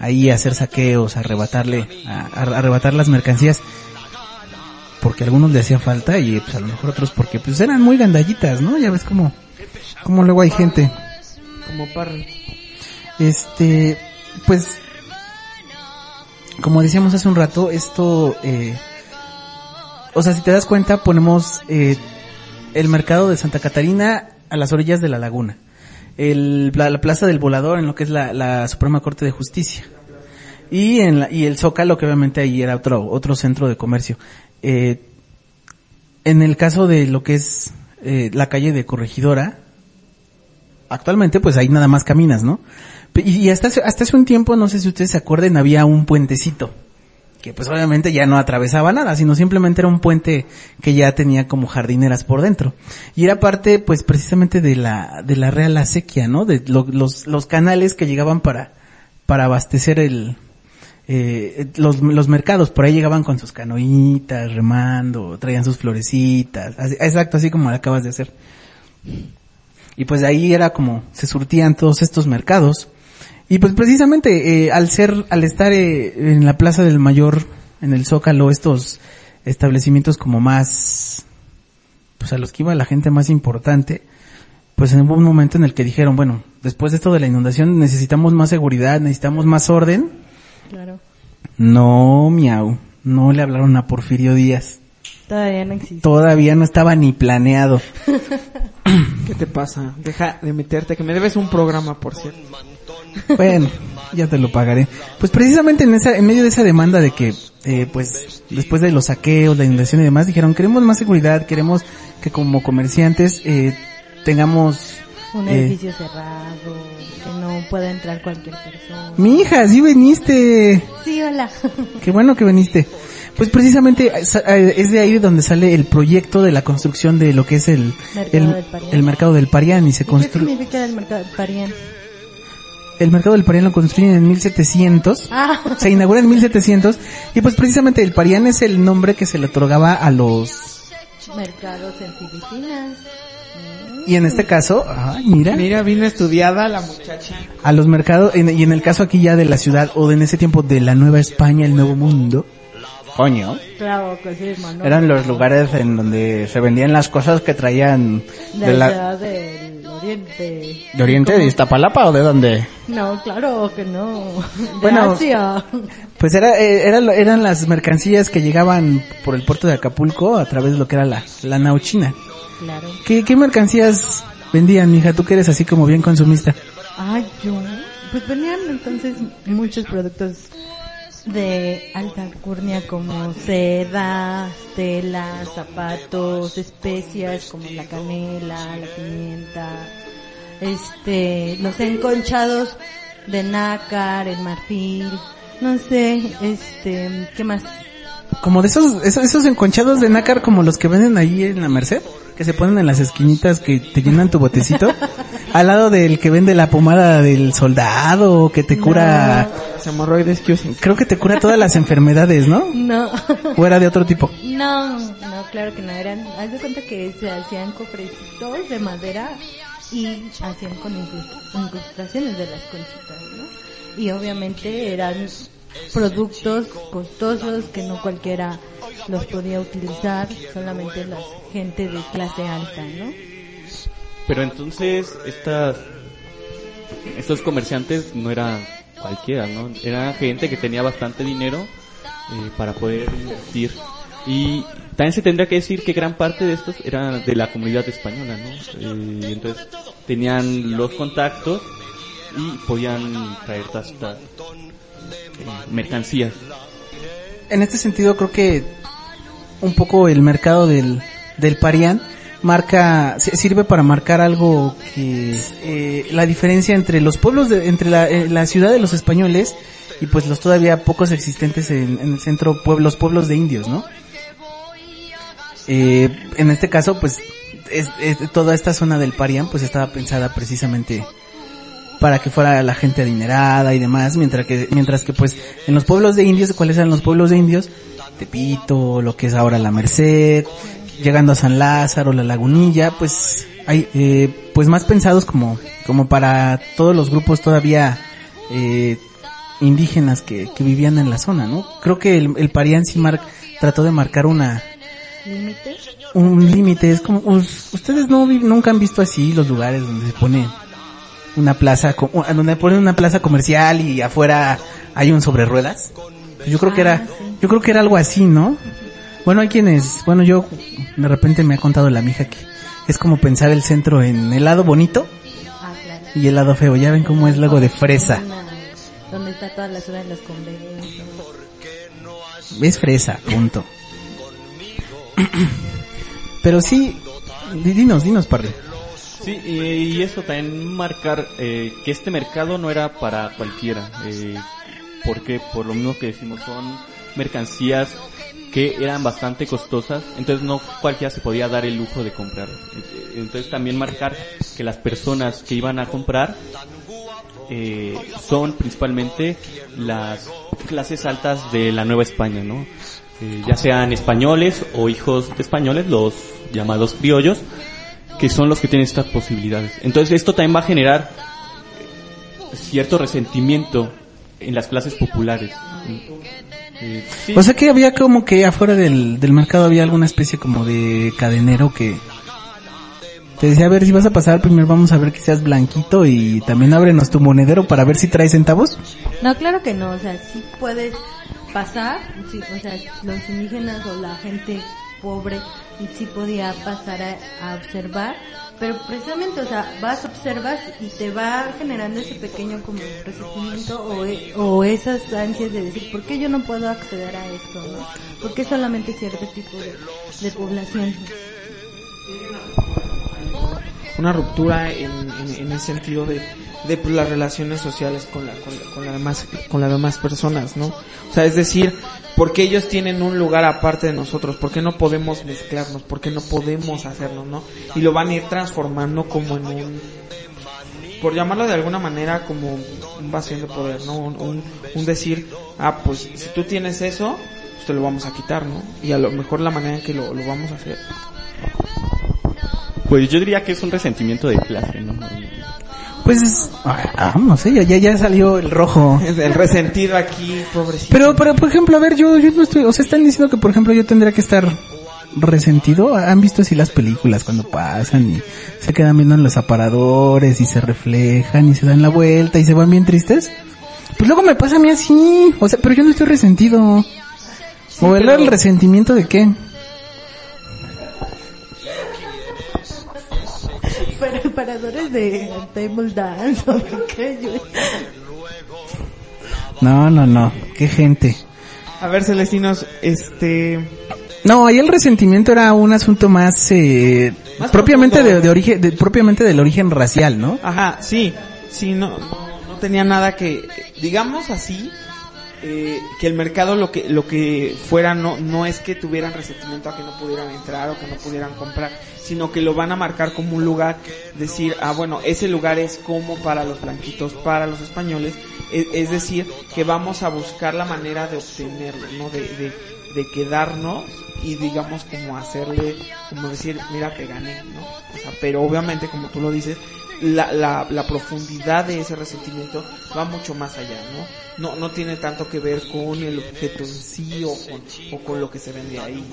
[SPEAKER 3] ahí a hacer saqueos, a arrebatarle, a, a arrebatar las mercancías. porque a algunos le hacía falta y pues a lo mejor otros porque pues eran muy gandallitas, ¿no? Ya ves cómo, cómo luego hay gente.
[SPEAKER 1] Como Parry.
[SPEAKER 3] Este, pues, como decíamos hace un rato, esto, eh, o sea, si te das cuenta, ponemos eh, el mercado de Santa Catarina a las orillas de la laguna. El, la, la plaza del volador en lo que es la, Suprema Corte de Justicia. Y en la, y el Zócalo, que obviamente ahí era otro, otro centro de comercio. Eh, en el caso de lo que es eh, la calle de Corregidora, actualmente pues ahí nada más caminas, ¿no? Y, hasta, hace- hasta hace un tiempo, no sé si ustedes se acuerdan, había un puentecito. Que pues obviamente ya no atravesaba nada, sino simplemente era un puente que ya tenía como jardineras por dentro. Y era parte pues precisamente de la, de la Real Acequia, ¿no? De lo- los, los canales que llegaban para, para abastecer el, eh, los, los mercados, por ahí llegaban con sus canoitas, remando, traían sus florecitas, así- exacto, así como lo acabas de hacer. Y pues de ahí era como se surtían todos estos mercados. Y pues precisamente eh, al ser, al estar eh, en la Plaza del Mayor, en el Zócalo, estos establecimientos como más, pues a los que iba la gente más importante, pues hubo un momento en el que dijeron, bueno, después de esto de la inundación necesitamos más seguridad, necesitamos más orden.
[SPEAKER 5] Claro.
[SPEAKER 3] No, miau, no le hablaron a Porfirio Díaz.
[SPEAKER 5] Todavía no existe.
[SPEAKER 3] Todavía no estaba ni planeado. *laughs*
[SPEAKER 1] ¿Qué te pasa? Deja de meterte, que me debes un programa, por cierto.
[SPEAKER 3] Bueno, ya te lo pagaré. Pues precisamente en esa, en medio de esa demanda de que, eh, pues, después de los saqueos, la inundación y demás, dijeron, queremos más seguridad, queremos que como comerciantes, eh, tengamos,
[SPEAKER 5] Un
[SPEAKER 3] eh,
[SPEAKER 5] edificio cerrado, que no pueda entrar cualquier persona.
[SPEAKER 3] mi hija, sí viniste.
[SPEAKER 5] Sí, hola. *laughs*
[SPEAKER 3] Qué bueno que viniste. Pues precisamente eh, eh, es de ahí de donde sale el proyecto de la construcción de lo que es el,
[SPEAKER 5] Mercado
[SPEAKER 3] el,
[SPEAKER 5] del Parián.
[SPEAKER 3] el mercado del Parián y se
[SPEAKER 5] ¿Y ¿Qué
[SPEAKER 3] construye,
[SPEAKER 5] significa el mercado Parián?
[SPEAKER 3] El mercado del Parián lo construyen en 1700.
[SPEAKER 5] Ah,
[SPEAKER 3] se inaugura en 1700 y pues precisamente el Parián es el nombre que se le otorgaba a los
[SPEAKER 5] mercados en Filipinas.
[SPEAKER 3] y en este caso, ay, mira,
[SPEAKER 1] Mira, vino estudiada la muchacha.
[SPEAKER 3] a los mercados en- y en el caso aquí ya de la ciudad o de en ese tiempo de la Nueva España, el Nuevo Mundo. Coño.
[SPEAKER 5] Claro, que sí, hermano.
[SPEAKER 3] Eran los lugares en donde se vendían las cosas que traían
[SPEAKER 5] De,
[SPEAKER 3] de la
[SPEAKER 5] del oriente.
[SPEAKER 3] de Oriente de Iztapalapa o de dónde?
[SPEAKER 5] No, claro que no. De
[SPEAKER 3] Bueno,
[SPEAKER 5] Asia.
[SPEAKER 3] Pues era, eh, era eran las mercancías que llegaban por el puerto de Acapulco a través de lo que era la, la nao china.
[SPEAKER 5] Claro.
[SPEAKER 3] ¿Qué, ¿Qué mercancías vendían, mija? Tú que eres así como bien consumista.
[SPEAKER 5] Ay, yo. Pues venían entonces muchos productos de alta alcurnia como seda, telas, zapatos, especias como la canela, la pimienta, este, los enconchados de nácar, el marfil, no sé, este, ¿qué más?
[SPEAKER 3] Como de esos, esos, esos enconchados de nácar como los que venden ahí en la Merced, que se ponen en las esquinitas que te llenan tu botecito, *laughs* al lado del que vende la pomada del soldado, que te cura,
[SPEAKER 1] Hemorroides, usan.
[SPEAKER 3] creo que te cura todas las enfermedades, ¿no?
[SPEAKER 5] No.
[SPEAKER 3] O era de otro tipo.
[SPEAKER 5] No, no, claro que no eran. Haz de cuenta que se hacían cofrecitos de madera y hacían con incrust- incrustaciones de las conchitas, ¿no? Y obviamente eran productos costosos que no cualquiera los podía utilizar, solamente la gente de clase alta, ¿no?
[SPEAKER 4] Pero entonces estas estos comerciantes no eran cualquiera, ¿no? Era gente que tenía bastante dinero eh, para poder invertir. Y también se tendría que decir que gran parte de estos eran de la comunidad española, ¿no? Eh, entonces tenían los contactos y podían traer todas estas eh, mercancías.
[SPEAKER 3] En este sentido creo que un poco el mercado del, del Parián marca, si- sirve para marcar algo que, eh, la diferencia entre los pueblos de, entre la, eh, la ciudad de los españoles y pues los todavía pocos existentes en, el centro, pueblos, pueblos de indios, ¿no? Eh, en este caso, pues, es, es- toda esta zona del Parián, pues estaba pensada precisamente para que fuera la gente adinerada y demás, mientras que, mientras que pues, en los pueblos de indios, ¿cuáles eran los pueblos de indios? Tepito, lo que es ahora la Merced, llegando a San Lázaro, la Lagunilla, pues, hay, eh, pues más pensados como, como para todos los grupos todavía, eh, indígenas que, que vivían en la zona, ¿no? Creo que el, el Parián sí mar- trató de marcar una,
[SPEAKER 5] límite.
[SPEAKER 3] un límite. Es como, us- ustedes no nunca han visto así los lugares donde se pone una plaza, donde ponen una plaza comercial y afuera hay un sobre ruedas. Yo creo que era, yo creo que era algo así, ¿no? Bueno, hay quienes, bueno, yo de repente me ha contado la mija que es como pensar el centro en el lado bonito
[SPEAKER 5] Ah, claro.
[SPEAKER 3] y el lado feo. Ya ven cómo es luego de fresa.
[SPEAKER 5] Donde está toda la de los conventos.
[SPEAKER 3] Es fresa, punto. *clears throat* Pero sí, di- dinos, dinos, Parry.
[SPEAKER 4] Sí, y, y eso también marcar eh, que este mercado no era para cualquiera. Eh, porque por lo mismo que decimos son mercancías que eran bastante costosas, entonces no cualquiera se podía dar el lujo de comprar. Eh, Entonces también marcar que las personas que iban a comprar eh, son principalmente las clases altas de la Nueva España, ¿no? Eh, ya sean españoles o hijos de españoles, los llamados criollos, que son los que tienen estas posibilidades. Entonces esto también va a generar cierto resentimiento en las clases populares. Eh, sí.
[SPEAKER 3] O sea que había como que afuera del, del mercado había alguna especie como de cadenero que te decía, a ver si vas a pasar, primero vamos a ver que seas blanquito y también ábrenos tu monedero para ver si traes centavos.
[SPEAKER 5] No, claro que no, o sea, sí puedes pasar, sí, o sea, los indígenas o la gente pobre sí podía pasar a, a observar, pero precisamente, o sea, vas, observas y te va generando ese pequeño como resentimiento o, e- o esas ansias de decir, ¿por qué yo no puedo acceder a esto? ¿no? ¿Por qué solamente cierto tipo de, población?
[SPEAKER 1] una ruptura en, en el sentido de, de pues, las relaciones sociales con la, con, con la demás con las demás personas, ¿no? O sea, es decir, porque ellos tienen un lugar aparte de nosotros, ¿por qué no podemos mezclarnos? ¿Por qué no podemos hacerlo, no? Y lo van a ir transformando como en un por llamarlo de alguna manera como un vacío de poder, ¿no? Un, un, un decir, ah, pues si tú tienes eso, pues te lo vamos a quitar, ¿no? Y a lo mejor la manera en que lo, lo vamos a hacer
[SPEAKER 4] Pues yo diría que es un resentimiento de clase, ¿no?
[SPEAKER 3] Pues es, ah, no sé, ya, ya, salió el rojo. *laughs*
[SPEAKER 1] el resentido aquí, pobrecito.
[SPEAKER 3] Pero, pero, por ejemplo, a ver, yo, yo no estoy, o sea, están diciendo que, por ejemplo, yo tendría que estar resentido. ¿Han visto así las películas cuando pasan y se quedan viendo en los aparadores y se reflejan y se dan la vuelta y se van bien tristes? Pues luego me pasa a mí así, o sea, pero yo no estoy resentido. ¿O el resentimiento de qué?
[SPEAKER 5] Para paradores de table dance
[SPEAKER 3] No, no, no, qué gente.
[SPEAKER 1] A ver, Celestinos, este...
[SPEAKER 3] No, ahí el resentimiento era un asunto más, eh,
[SPEAKER 1] Más
[SPEAKER 3] propiamente de, de origen, de- propiamente del origen racial, ¿no?
[SPEAKER 1] Ajá, sí, sí, no, no, no tenía nada que, digamos así, eh, que el mercado lo que, lo que fuera no, no es que tuvieran resentimiento a que no pudieran entrar o que no pudieran comprar, sino que lo van a marcar como un lugar, decir, ah bueno, ese lugar es como para los blanquitos, para los españoles, es, es decir, que vamos a buscar la manera de obtenerlo, ¿no? De, de, de quedarnos y digamos como hacerle, como decir, mira que gané, ¿no? O sea, pero obviamente como tú lo dices, la, la, la profundidad de ese resentimiento va mucho más allá, ¿no? No, no tiene tanto que ver con el objeto en sí o con, o con lo que se vende ahí.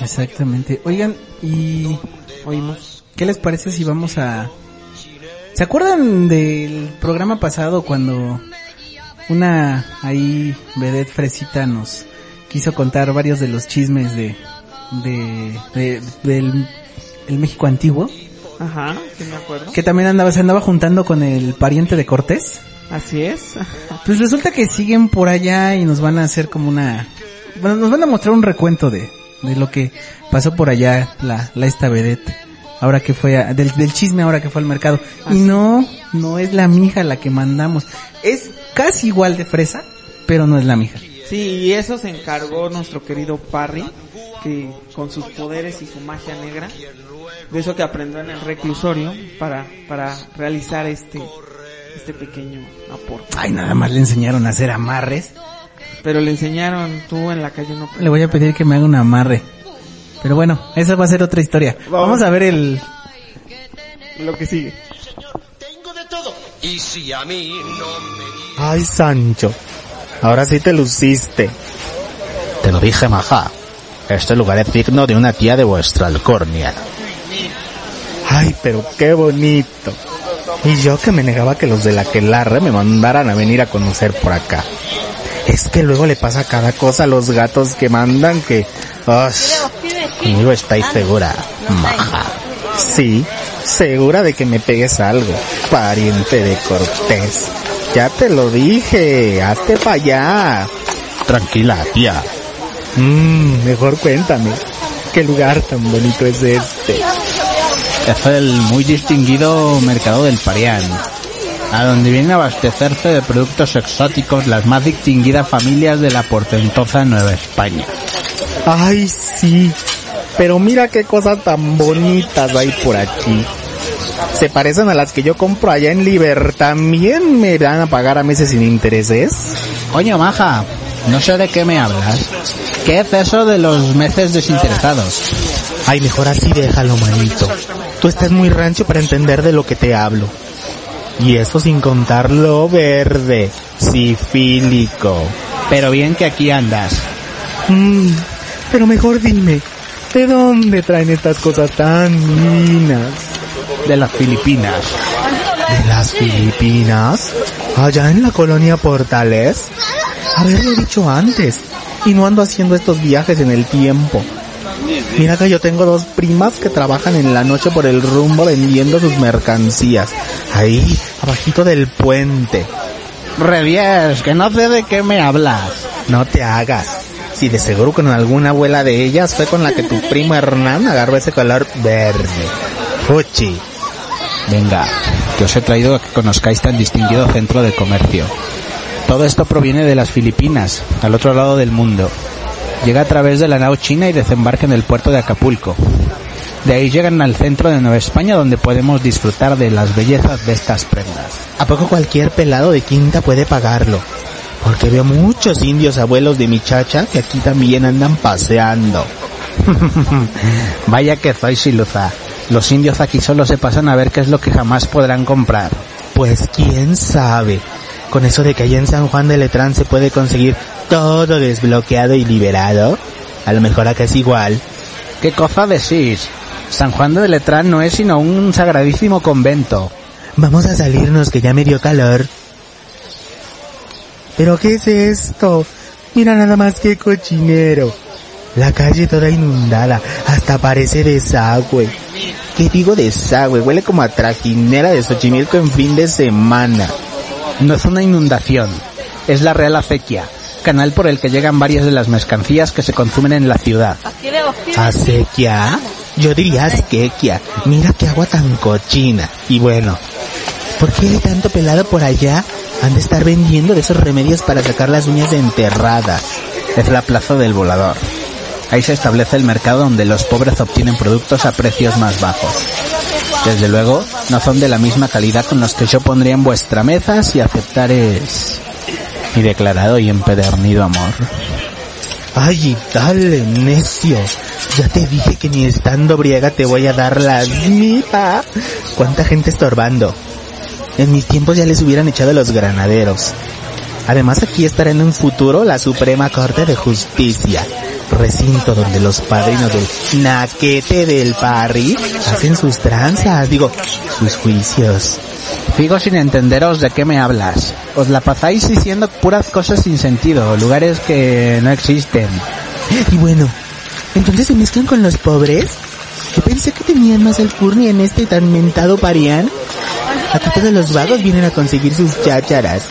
[SPEAKER 3] Exactamente. Oigan, y
[SPEAKER 1] oímos.
[SPEAKER 3] ¿Qué les parece si vamos a ¿Se acuerdan del programa pasado cuando una ahí vedette fresita nos quiso contar varios de los chismes de de, de- del el México antiguo?
[SPEAKER 1] Ajá, sí me acuerdo.
[SPEAKER 3] Que también andaba se andaba juntando con el pariente de Cortés.
[SPEAKER 1] Así es. *laughs*
[SPEAKER 3] Pues resulta que siguen por allá y nos van a hacer como una... Bueno, nos van a mostrar un recuento de, de lo que pasó por allá la, la esta vedette. Ahora que fue, a- del, del chisme ahora que fue al mercado. Y no, no es la mija la que mandamos. Es casi igual de fresa, pero no es la mija.
[SPEAKER 1] Sí, y eso se encargó nuestro querido Parry, que con sus poderes y su magia negra, de eso que aprendió en el reclusorio para, para realizar este, este pequeño aporte.
[SPEAKER 3] Ay, nada más le enseñaron a hacer amarres.
[SPEAKER 1] Pero le enseñaron tú en la calle no
[SPEAKER 3] Le voy a pedir que me haga un amarre. Pero bueno, esa va a ser otra historia. Vamos a ver el...
[SPEAKER 1] lo que sigue.
[SPEAKER 10] Y si a mí no me
[SPEAKER 11] Ay, Sancho, ahora sí te luciste. Te lo dije, maja. Este lugar es digno de una tía de vuestra alcornia. Ay, pero qué bonito. Y yo que me negaba que los de la Quelarre me mandaran a venir a conocer por acá. Es que luego le pasa cada cosa a los gatos que mandan que... ¡Ush! conmigo estáis segura, maja. Sí, segura de que me pegues algo, pariente de Cortés. Ya te lo dije, hazte para allá. Tranquila, tía. Mmm, mejor cuéntame, ¿qué lugar tan bonito es este?
[SPEAKER 12] Es el muy distinguido mercado del Parián, a donde vienen a abastecerse de productos exóticos las más distinguidas familias de la portentosa Nueva España.
[SPEAKER 11] Ay, sí, pero mira qué cosas tan bonitas hay por aquí. Se parecen a las que yo compro allá en Liber. ¿También me dan a pagar a meses sin intereses?
[SPEAKER 12] Coño, maja, no sé de qué me hablas. ¿Qué es eso de los meses desinteresados?
[SPEAKER 11] Ay, mejor así déjalo, manito. Tú estás muy rancho para entender de lo que te hablo. Y eso sin contar lo verde, sifílico.
[SPEAKER 12] Pero bien que aquí andas.
[SPEAKER 11] Mm, pero mejor dime, ¿de dónde traen estas cosas tan finas?
[SPEAKER 12] De las Filipinas.
[SPEAKER 11] ¿De las Filipinas? ¿Allá en la colonia Portales? Haberlo dicho antes. Y no ando haciendo estos viajes en el tiempo. Mira que yo tengo dos primas que trabajan en la noche por el rumbo vendiendo sus mercancías. Ahí, abajito del puente.
[SPEAKER 12] Revies, que no sé de qué me hablas.
[SPEAKER 11] No te hagas. Si de seguro con alguna abuela de ellas fue con la que tu primo Hernán agarró ese color verde. Fuchi.
[SPEAKER 12] Venga, que os he traído a que conozcáis tan distinguido centro de comercio. Todo esto proviene de las Filipinas, al otro lado del mundo. Llega a través de la nao china y desembarca en el puerto de Acapulco. De ahí llegan al centro de Nueva España donde podemos disfrutar de las bellezas de estas prendas.
[SPEAKER 11] ¿A poco cualquier pelado de quinta puede pagarlo? Porque veo muchos indios abuelos de mi chacha que aquí también andan paseando. *laughs*
[SPEAKER 12] Vaya que sois ilusa. Los indios aquí solo se pasan a ver qué es lo que jamás podrán comprar.
[SPEAKER 11] Pues quién sabe. Con eso de que allá en San Juan de Letrán se puede conseguir todo desbloqueado y liberado. A lo mejor acá es igual.
[SPEAKER 12] ¿Qué cosa decís? San Juan de Letrán no es sino un sagradísimo convento.
[SPEAKER 11] Vamos a salirnos que ya me dio calor. ¿Pero qué es esto? Mira nada más que cochinero. La calle toda inundada, hasta parece desagüe. ¿Qué digo desagüe? Huele como a trajinera de Xochimilco en fin de semana.
[SPEAKER 12] No es una inundación, es la Real Acequia, canal por el que llegan varias de las mercancías que se consumen en la ciudad.
[SPEAKER 11] ¿Acequia? Yo diría asquequia. Mira qué agua tan cochina. Y bueno, ¿por qué hay tanto pelado por allá? Han de estar vendiendo de esos remedios para sacar las uñas de enterrada.
[SPEAKER 12] Es la plaza del volador. Ahí se establece el mercado donde los pobres obtienen productos a precios más bajos. Desde luego, no son de la misma calidad con los que yo pondría en vuestra mesa si aceptares mi declarado y empedernido amor.
[SPEAKER 11] Ay, dale, necio. Ya te dije que ni estando briega te voy a dar las mipa. ¿Cuánta gente estorbando? En mis tiempos ya les hubieran echado los granaderos. Además aquí estará en un futuro la Suprema Corte de Justicia, recinto donde los padrinos del naquete del parry hacen sus tranzas, digo, sus juicios.
[SPEAKER 12] Figo sin entenderos de qué me hablas. Os la pasáis diciendo puras cosas sin sentido, lugares que no existen.
[SPEAKER 11] Y bueno, ¿entonces se mezclan con los pobres? Yo pensé que tenían más alcurnia en este tan mentado parián. Aquí todos los vagos vienen a conseguir sus chácharas.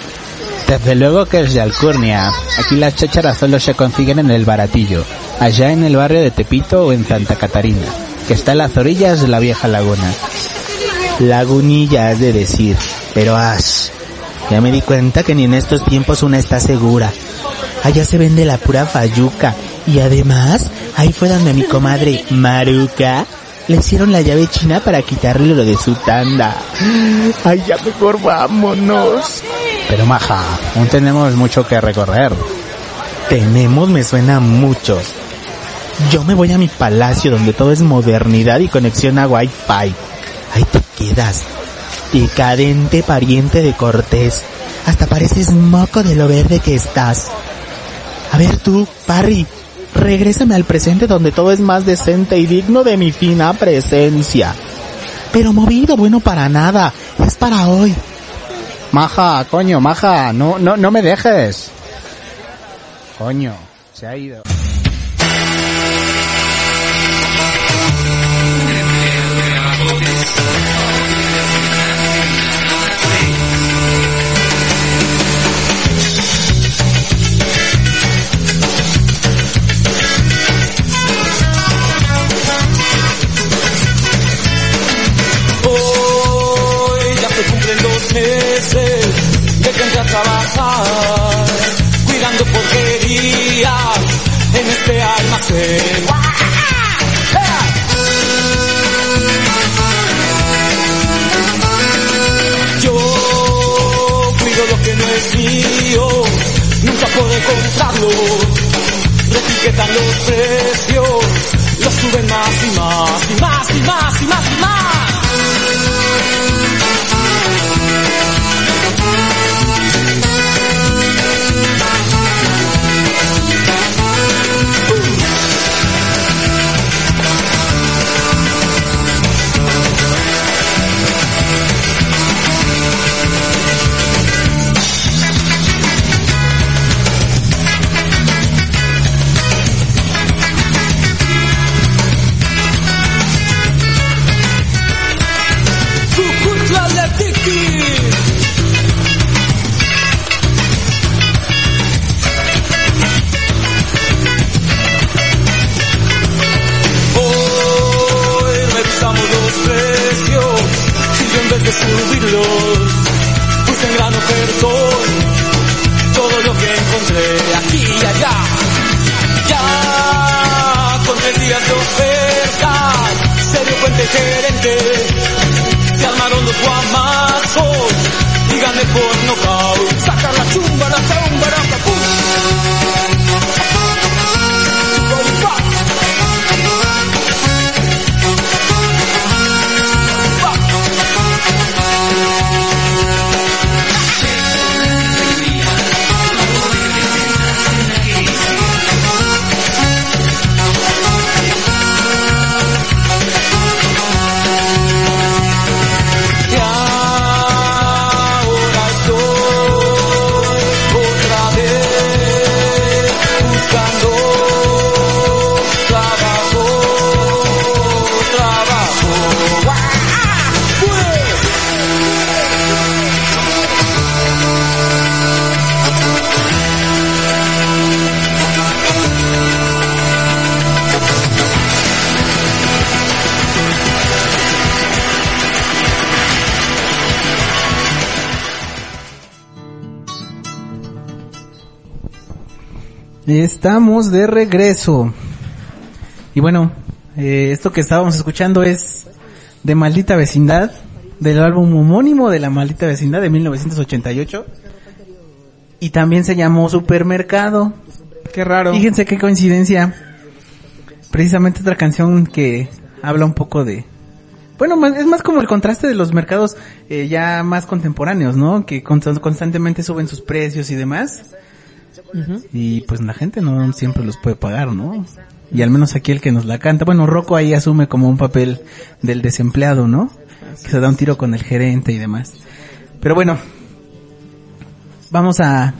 [SPEAKER 12] Desde luego que es de Alcurnia. Aquí las chácharas solo se consiguen en el baratillo, allá en el barrio de Tepito o en Santa Catarina, que está en las orillas de la vieja laguna.
[SPEAKER 11] Lagunilla has de decir, pero ash, ya me di cuenta que ni en estos tiempos una está segura. Allá se vende la pura fayuca y además ahí fue donde mi comadre Maruca le hicieron la llave china para quitarle lo de su tanda. Ay, ya mejor vámonos.
[SPEAKER 12] Pero maja, aún tenemos mucho que recorrer.
[SPEAKER 11] Tenemos me suena mucho. Yo me voy a mi palacio donde todo es modernidad y conexión a Wi-Fi. Ahí te quedas. Decadente pariente de Cortés. Hasta pareces moco de lo verde que estás. A ver tú, Parry, Regrésame al presente donde todo es más decente y digno de mi fina presencia. Pero movido, bueno para nada. Es para hoy. Maja, coño, maja, no, no, no me dejes. Coño, se ha ido.
[SPEAKER 13] En este almacén. Yo cuido lo que no es mío, nunca podré comprarlo. Repiquetan los precios, los suben más y más y más y más y más y más. Se
[SPEAKER 3] Estamos de regreso. Y bueno, eh, esto que estábamos escuchando es de Maldita Vecindad, del álbum homónimo de la Maldita Vecindad de 1988. Y también se llamó Supermercado.
[SPEAKER 1] Qué raro.
[SPEAKER 3] Fíjense qué coincidencia. Precisamente otra canción que habla un poco de... Bueno, es más como el contraste de los mercados eh, ya más contemporáneos, ¿no? Que constan- constantemente suben sus precios y demás. Y pues la gente no siempre los puede pagar, ¿no? Y al menos aquí el que nos la canta, bueno, Rocco ahí asume como un papel del desempleado, ¿no? Que se da un tiro con el gerente y demás. Pero bueno, vamos a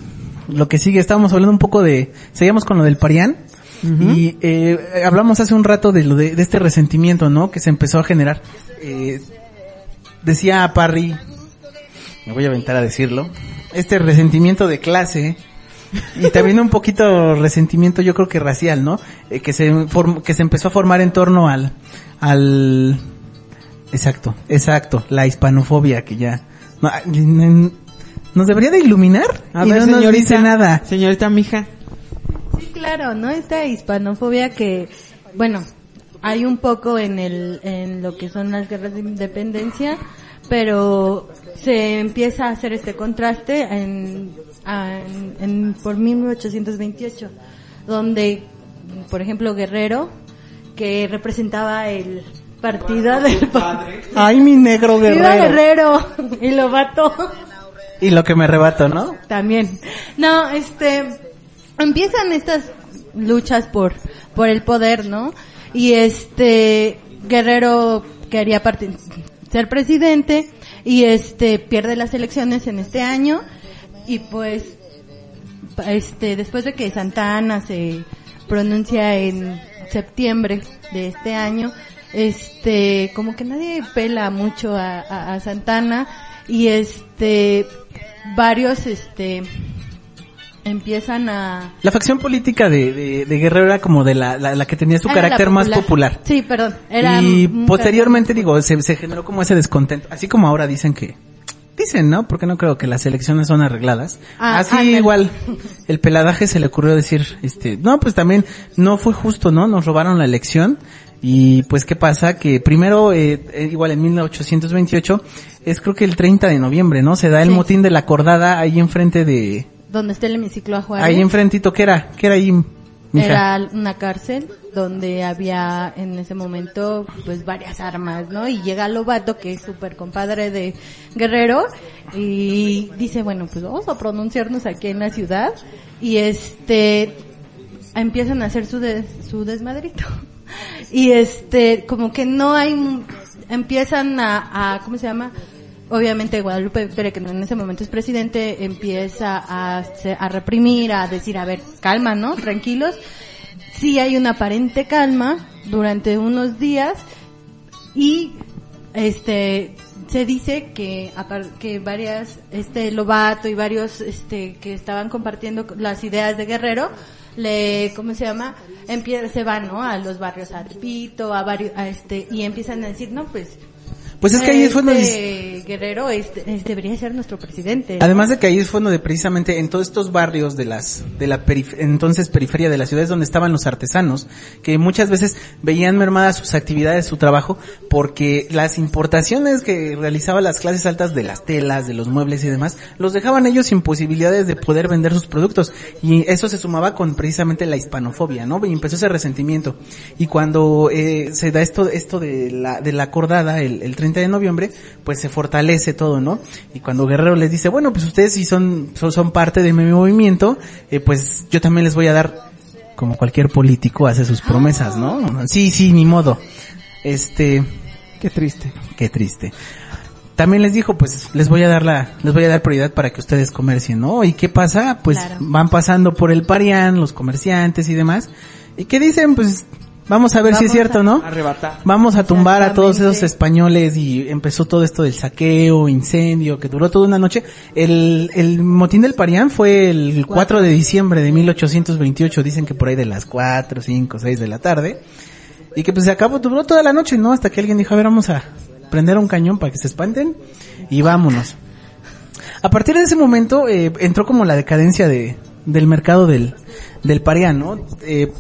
[SPEAKER 3] lo que sigue. Estábamos hablando un poco de, seguimos con lo del Parián. Y eh, hablamos hace un rato de lo de, de este resentimiento, ¿no? Que se empezó a generar. Eh, decía Parry, me voy a aventar a decirlo, este resentimiento de clase y también un poquito resentimiento yo creo que racial, ¿no? Eh, que se form- que se empezó a formar en torno al al exacto, exacto, la hispanofobia que ya no, ah, nos debería de iluminar
[SPEAKER 1] A
[SPEAKER 3] y
[SPEAKER 1] ver,
[SPEAKER 3] no nos
[SPEAKER 1] señorita,
[SPEAKER 3] dice nada.
[SPEAKER 1] Señorita mija.
[SPEAKER 5] Sí, claro, ¿no? Esta hispanofobia que, bueno, hay un poco en el, en lo que son las guerras de independencia, pero se empieza a hacer este contraste en, en- en- por 1828, donde, por ejemplo, Guerrero, que representaba el partido del padre.
[SPEAKER 3] Ay, mi negro guerrero.
[SPEAKER 5] Guerrero *laughs* y lo mató.
[SPEAKER 3] Y lo que me rebato, ¿no?
[SPEAKER 5] También. No, este, empiezan estas luchas por, por el poder, ¿no? Y este, Guerrero quería parti- ser presidente y este, pierde las elecciones en este año y pues, este, después de que Santa Ana se pronuncia en septiembre de este año, este, como que nadie pela mucho a, a, a Santana y este, varios, este, empiezan a...
[SPEAKER 3] La facción política de, de, de Guerrero era como de la, la, la que tenía su
[SPEAKER 5] Era la
[SPEAKER 3] carácter más popular.
[SPEAKER 5] Sí, perdón. Era
[SPEAKER 3] y posteriormente, digo, se, se generó como ese descontento. Así como ahora dicen que... Dicen, ¿no? Porque no creo que las elecciones son arregladas.
[SPEAKER 5] Ah,
[SPEAKER 3] Así
[SPEAKER 5] ándale.
[SPEAKER 3] igual, *laughs* el peladaje se le ocurrió decir, este, no, pues también no fue justo, ¿no? Nos robaron la elección. Y pues, ¿qué pasa? Que primero, eh, eh, igual en 1828, es creo que el 30 de noviembre, ¿no? Se da el
[SPEAKER 5] Sí.
[SPEAKER 3] motín de la acordada ahí enfrente de...
[SPEAKER 5] Donde está el hemiciclo a Juárez.
[SPEAKER 3] Ahí enfrentito, ¿qué era? ¿Qué era ahí, mija?
[SPEAKER 5] Era una cárcel donde había en ese momento pues varias armas, ¿no? Y llega Lobato, que es súper compadre de Guerrero, y dice, bueno, pues vamos a pronunciarnos aquí en la ciudad. Y este, empiezan a hacer su, des- su desmadrito. *laughs* Y este, como que no hay, empiezan a, a ¿cómo se llama? Obviamente Guadalupe Victoria, que en ese momento es presidente, empieza a, a reprimir, a decir, a ver, calma, ¿no? Tranquilos. Sí hay una aparente calma durante unos días y este se dice que que varias este Lobato y varios este que estaban compartiendo las ideas de Guerrero le cómo se llama Empie- se van no a los barrios a Tepito a varios a este y empiezan a decir no pues
[SPEAKER 3] Pues es que ahí fue donde...
[SPEAKER 5] este Guerrero este, es- debería ser nuestro presidente
[SPEAKER 3] Además de que ahí fue donde precisamente en todos estos barrios de las de la perif- entonces periferia de las ciudades donde estaban los artesanos, que muchas veces veían mermadas sus actividades, su trabajo, porque las importaciones que realizaban las clases altas de las telas, de los muebles y demás, los dejaban ellos sin posibilidades de poder vender sus productos. Y eso se sumaba con precisamente la hispanofobia, ¿no? Y empezó ese resentimiento. Y cuando eh, se da esto esto de la, de la acordada el, el 30 de noviembre, pues se fortalece todo, ¿no? Y cuando Guerrero les dice, bueno, pues ustedes si son, son, son parte de mi movimiento, eh, pues yo también les voy a dar, como cualquier político hace sus promesas, ¿no? Sí, sí, ni modo. Este...
[SPEAKER 1] Qué triste.
[SPEAKER 3] Qué triste. También les dijo, pues les voy a dar la, les voy a dar prioridad para que ustedes comercien, ¿no? ¿Y qué pasa? Pues
[SPEAKER 5] Claro.
[SPEAKER 3] van pasando por el Parián, los comerciantes y demás. ¿Y qué dicen? Pues vamos a ver si es cierto,
[SPEAKER 1] a
[SPEAKER 3] ¿no?
[SPEAKER 1] arrebatar.
[SPEAKER 3] Vamos a tumbar a todos esos españoles y empezó todo esto del saqueo, incendio, que duró toda una noche. El, el motín del Parián fue el 4 de diciembre de 1828, dicen que por ahí de las 4, 5, 6 de la tarde. Y que pues se acabó, duró toda la noche, ¿no? Hasta que alguien dijo, a ver, vamos a prender un cañón para que se espanten y vámonos. A partir de ese momento eh, entró como la decadencia de, del mercado del, del Parián, ¿no? Eh,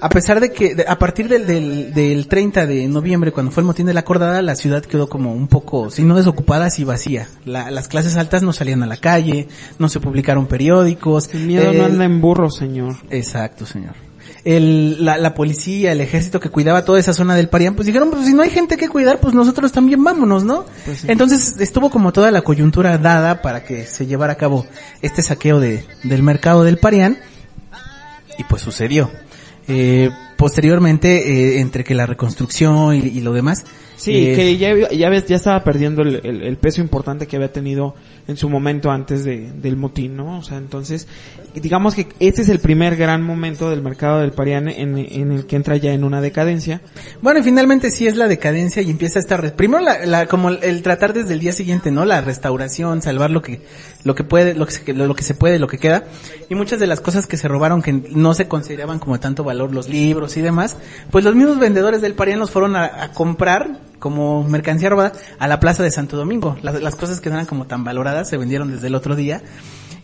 [SPEAKER 3] a pesar de que de- a partir del, del, del 30 de noviembre, cuando fue el motín de la acordada, la ciudad quedó como un poco, si no desocupada, sí vacía. La- las clases altas no salían a la calle, no se publicaron periódicos.
[SPEAKER 1] El miedo no
[SPEAKER 3] el-
[SPEAKER 1] anda en burro, señor.
[SPEAKER 3] Exacto, señor. El, la, la policía, el ejército que cuidaba toda esa zona del Parián, pues dijeron, pues si no hay gente que cuidar, pues nosotros también vámonos, ¿no?
[SPEAKER 1] Pues sí.
[SPEAKER 3] Entonces estuvo como toda la coyuntura dada para que se llevara a cabo este saqueo de, del mercado del Parián, y pues sucedió. Eh, posteriormente, eh, entre que la reconstrucción y, y lo demás,
[SPEAKER 1] Sí,
[SPEAKER 3] eh,
[SPEAKER 1] que ya, ya ves, ya estaba perdiendo el, el- el peso importante que había tenido en su momento antes de, del motín, ¿no? O sea, entonces, digamos que este es el primer gran momento del mercado del Parián en, en el que entra ya en una decadencia.
[SPEAKER 3] Bueno, y finalmente sí es la decadencia y empieza esta primero la, la- como el, tratar desde el día siguiente, ¿no? La restauración, salvar lo que lo que puede, lo que se, lo, lo que se puede, lo que queda y muchas de las cosas que se robaron que no se consideraban como tanto valor los libros y demás, pues los mismos vendedores del Parián los fueron a, a comprar como mercancía robada a la Plaza de Santo Domingo. Las, las cosas que no eran como tan valoradas se vendieron desde el otro día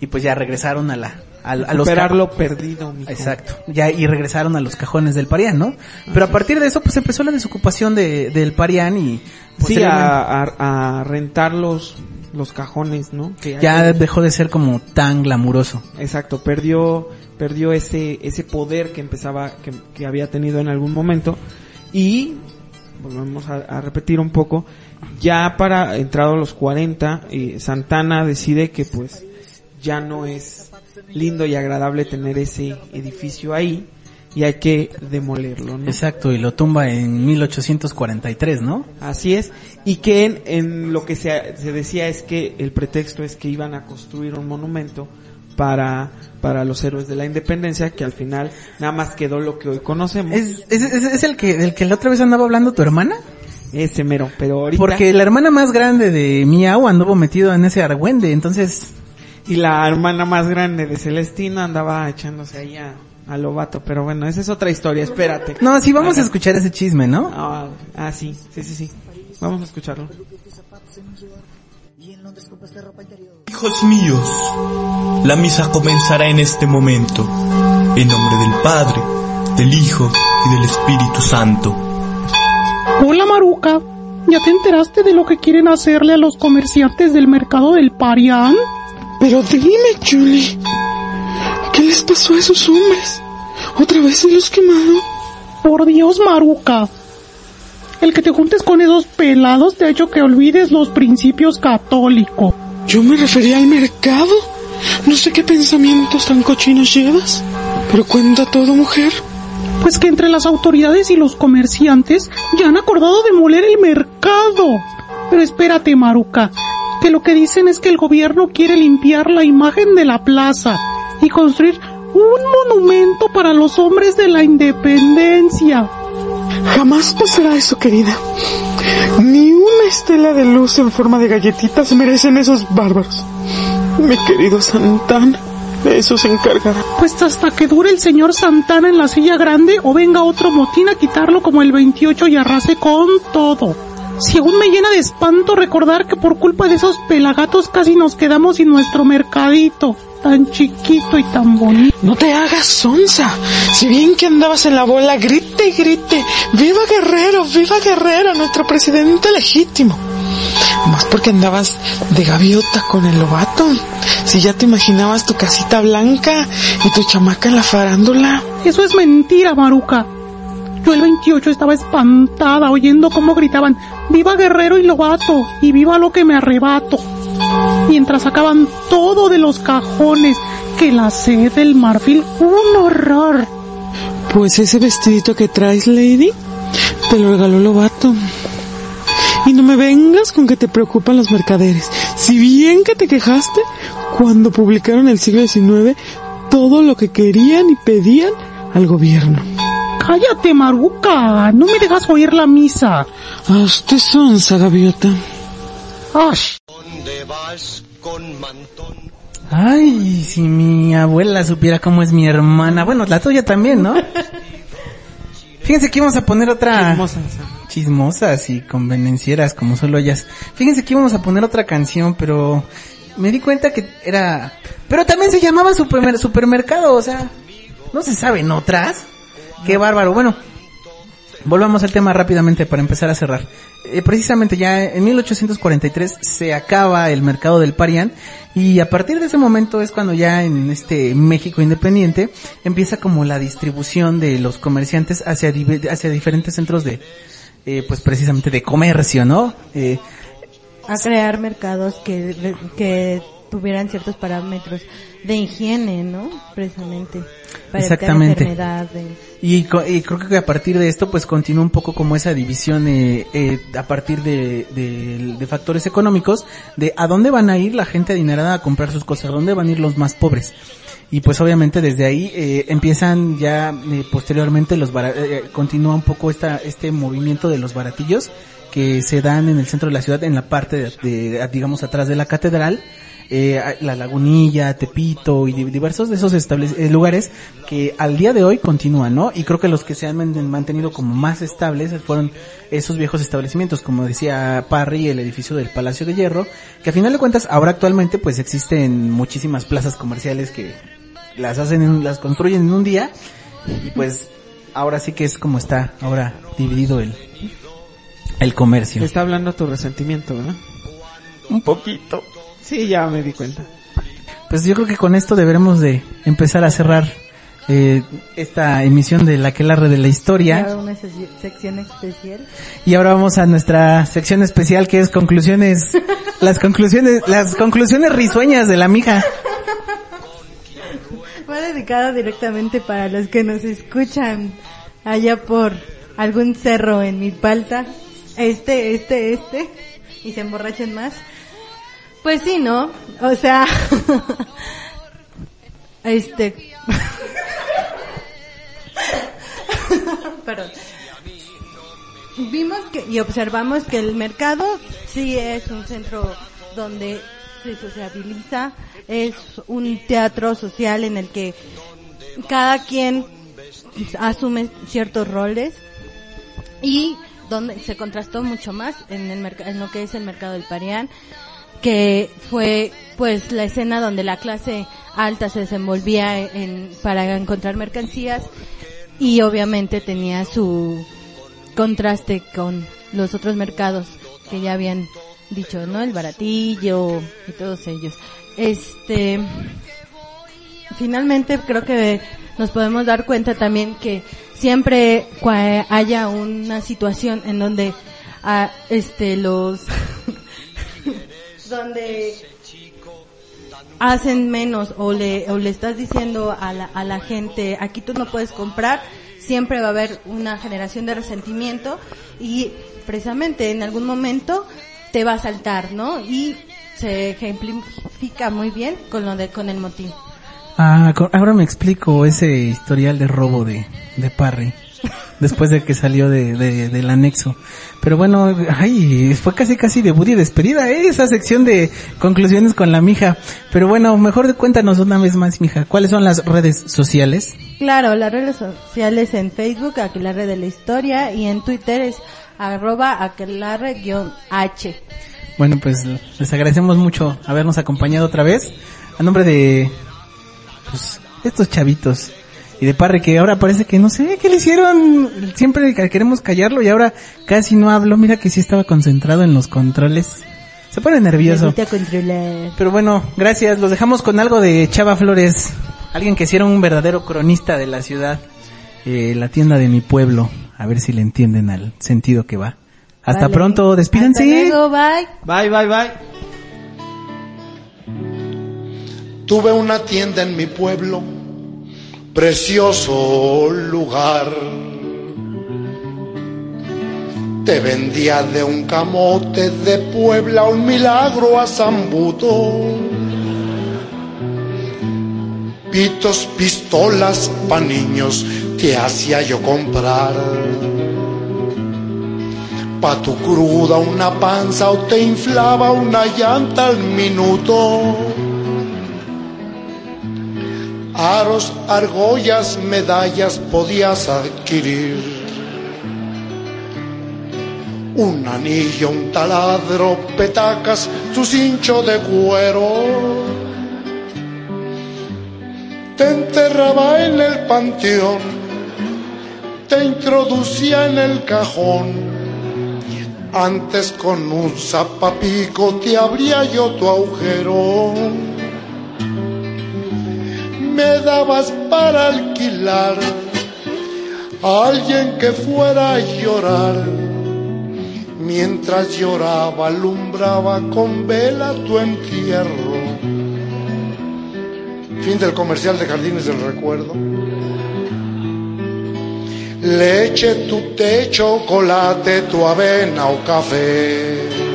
[SPEAKER 3] y pues ya regresaron a la a, a los
[SPEAKER 1] lo perdido, mijo.
[SPEAKER 3] Exacto. Ya, y regresaron a los cajones del Parián, ¿no? Pero a partir de eso, pues empezó la desocupación de, del Parián y...
[SPEAKER 1] Sí,
[SPEAKER 3] posteriormente
[SPEAKER 1] a, a, a rentar los, los cajones, ¿no? Que
[SPEAKER 3] Ya dejó de ser como tan glamuroso.
[SPEAKER 1] Exacto, perdió, perdió ese, ese poder que empezaba, que, que había tenido en algún momento. Y, volvemos a, a repetir un poco, ya para entrado a los 40, eh, Santana decide que pues ya no es lindo y agradable tener ese edificio ahí y hay que demolerlo, ¿no?
[SPEAKER 3] Exacto, y lo tumba en 1843, ¿no?
[SPEAKER 1] Así es, y que en, en lo que se, se decía es que el pretexto es que iban a construir un monumento para, para los héroes de la independencia, que al final nada más quedó lo que hoy conocemos.
[SPEAKER 3] ¿Es, es, es- es el que del que la otra vez andaba hablando tu hermana?
[SPEAKER 1] Ese mero, pero ahorita...
[SPEAKER 3] Porque la hermana más grande de Miau anduvo metido en ese argüende, entonces...
[SPEAKER 1] Y la hermana más grande de Celestina andaba echándose ahí a, a Lobato, pero bueno, esa es otra historia, espérate.
[SPEAKER 3] No, sí vamos a
[SPEAKER 1] Ajá.
[SPEAKER 3] escuchar ese chisme, ¿no?
[SPEAKER 1] Ah, ah, sí, sí, sí, sí. Vamos a escucharlo.
[SPEAKER 6] Hijos míos, la misa comenzará en este momento, en nombre del Padre, del Hijo y del Espíritu Santo.
[SPEAKER 14] Hola Maruca, ¿ya te enteraste de lo que quieren hacerle a los comerciantes del mercado del Parián?
[SPEAKER 15] Pero dime, Julie, ¿qué les pasó a esos hombres? ¿Otra vez se los quemaron?
[SPEAKER 14] Por Dios, Maruca. El que te juntes con esos pelados te ha hecho que olvides los principios católicos.
[SPEAKER 15] Yo me refería al mercado. No sé qué pensamientos tan cochinos llevas. Pero cuenta todo, mujer.
[SPEAKER 14] Pues que entre las autoridades y los comerciantes ya han acordado demoler el mercado. Pero espérate, Maruca, que lo que dicen es que el gobierno quiere limpiar la imagen de la plaza y construir un monumento para los hombres de la independencia.
[SPEAKER 15] Jamás pasará eso, querida. Ni una estela de luz en forma de galletitas merecen esos bárbaros. Mi querido Santana, de eso se encargará.
[SPEAKER 14] Pues hasta que dure el señor Santana en la silla grande o venga otro motín a quitarlo como el 28 y arrase con todo. Si aún me llena de espanto recordar que por culpa de esos pelagatos casi nos quedamos sin nuestro mercadito, tan chiquito y tan bonito.
[SPEAKER 15] No te hagas sonza. Si bien que andabas en la bola, grite y grite. ¡Viva Guerrero! ¡Viva Guerrero! Nuestro presidente legítimo. Más porque andabas de gaviota con el lobato. Si ya te imaginabas tu casita blanca y tu chamaca en la farándula.
[SPEAKER 14] Eso es mentira, Maruca. Yo el 28 estaba espantada oyendo cómo gritaban ¡Viva Guerrero y Lobato! y ¡Viva lo que me arrebato! Mientras sacaban todo de los cajones, que la sed del marfil, un horror.
[SPEAKER 15] Pues ese vestidito que traes, Lady, te lo regaló Lobato. Y no me vengas con que te preocupan los mercaderes. Si bien que te quejaste cuando publicaron el siglo XIX todo lo que querían y pedían al gobierno.
[SPEAKER 14] Cállate, Maruca, no me dejas oír la misa.
[SPEAKER 15] A usted sonza, gaviota.
[SPEAKER 14] Ash.
[SPEAKER 10] ¿Dónde vas con mantón?
[SPEAKER 3] Ay, si mi abuela supiera cómo es mi hermana. Bueno, la tuya también, ¿no? Fíjense que íbamos a poner otra...
[SPEAKER 1] Chismosas.
[SPEAKER 3] Chismosas y convenencieras como solo ellas. Fíjense que íbamos a poner otra canción, pero me di cuenta que era... Pero también se llamaba supermer- supermercado, o sea... No se saben otras. Qué bárbaro. Bueno, volvamos al tema rápidamente para empezar a cerrar. Eh, precisamente ya en 1843 se acaba el mercado del Parián y a partir de ese momento es cuando ya en este México independiente empieza como la distribución de los comerciantes hacia, diferentes centros de, eh, pues precisamente de comercio, ¿no? Eh,
[SPEAKER 5] a crear mercados que, que tuvieran ciertos parámetros de higiene, ¿no? Precisamente. Para evitar
[SPEAKER 3] Exactamente.
[SPEAKER 5] enfermedades.
[SPEAKER 3] Y, y creo que a partir de esto pues continúa un poco como esa división eh, eh, a partir de, de- de factores económicos de a dónde van a ir la gente adinerada a comprar sus cosas, a dónde van a ir los más pobres. Y pues obviamente desde ahí eh, empiezan ya eh, posteriormente los eh, continúa un poco esta este movimiento de los baratillos que se dan en el centro de la ciudad en la parte de, de, digamos atrás de la catedral eh, la Lagunilla, Tepito y di- diversos de esos estables- eh, lugares que al día de hoy continúan, ¿no? Y creo que los que se han man- mantenido como más estables fueron esos viejos establecimientos, como decía Parry, el edificio del Palacio de Hierro, que a final de cuentas ahora actualmente pues existen muchísimas plazas comerciales que las hacen, en- las construyen en un día y pues ahora sí que es como está ahora dividido el, el comercio.
[SPEAKER 1] Te está hablando tu resentimiento, ¿verdad?
[SPEAKER 3] Un poquito.
[SPEAKER 1] Sí, ya me di cuenta.
[SPEAKER 3] Pues yo creo que con esto deberemos de empezar a cerrar eh, esta emisión de la de la
[SPEAKER 5] Y
[SPEAKER 3] historia.
[SPEAKER 5] ahora una sec- sección especial.
[SPEAKER 3] Y ahora vamos a nuestra sección especial que es conclusiones, *laughs* las conclusiones, las conclusiones risueñas de la mija.
[SPEAKER 5] Va dedicado directamente para los que nos escuchan allá por algún cerro en mi palta. Este, este, este. Y se emborrachen más. Pues sí, ¿no? O sea, *laughs* este, *laughs* perdón. Vimos que y observamos que el mercado sí es un centro donde se sociabiliza, es un teatro social en el que cada quien asume ciertos roles y donde se contrastó mucho más en el en lo que es el mercado del Parián que fue pues la escena donde la clase alta se desenvolvía en, para encontrar mercancías y obviamente tenía su contraste con los otros mercados que ya habían dicho, ¿no? El baratillo y todos ellos. Este, finalmente creo que nos podemos dar cuenta también que siempre haya una situación en donde ah, este los donde hacen menos o le, o le estás diciendo a la, a la gente, aquí tú no puedes comprar, siempre va a haber una generación de resentimiento y precisamente en algún momento te va a saltar, ¿no? Y se ejemplifica muy bien con lo de, con el motín.
[SPEAKER 3] Ah, ahora me explico ese historial de robo de, de Parry. Después de que salió de, de- del anexo. Pero bueno, ay, fue casi casi debut y despedida, ¿eh? Esa sección de conclusiones con la mija. Pero bueno, mejor cuéntanos una vez más, mija. ¿Cuáles son las redes sociales?
[SPEAKER 5] Claro, las redes sociales en Facebook, Aquelarre de la Historia, y en Twitter es arroba aquelarre-h.
[SPEAKER 3] Bueno, pues les agradecemos mucho habernos acompañado otra vez. A nombre de pues, estos chavitos y de Parre que ahora parece que no sé qué le hicieron. Siempre queremos callarlo y ahora casi no hablo. Mira que sí estaba concentrado en los controles. Se pone nervioso. Pero bueno, gracias. Los dejamos con algo de Chava Flores. Alguien que era un verdadero cronista de la ciudad. Eh, la tienda de mi pueblo. A ver si le entienden al sentido que va. Hasta
[SPEAKER 5] Vale.
[SPEAKER 3] pronto. Despídense.
[SPEAKER 5] Hasta luego, bye.
[SPEAKER 1] Bye, bye, bye.
[SPEAKER 16] Tuve una tienda en mi pueblo, precioso lugar. Te vendía de un camote de Puebla un milagro a Zambuto. Pitos, pistolas pa' niños te hacía yo comprar. Pa' tu cruda una panza o te inflaba una llanta al minuto aros, argollas, medallas podías adquirir. Un anillo, un taladro, petacas, tu cincho de cuero. Te enterraba en el panteón, te introducía en el cajón. Antes con un zapapico te abría yo tu agujero me dabas para alquilar a alguien que fuera a llorar. Mientras lloraba, alumbraba con vela tu entierro. Fin del comercial de Jardines del Recuerdo. Leche, tu té, chocolate, tu avena o café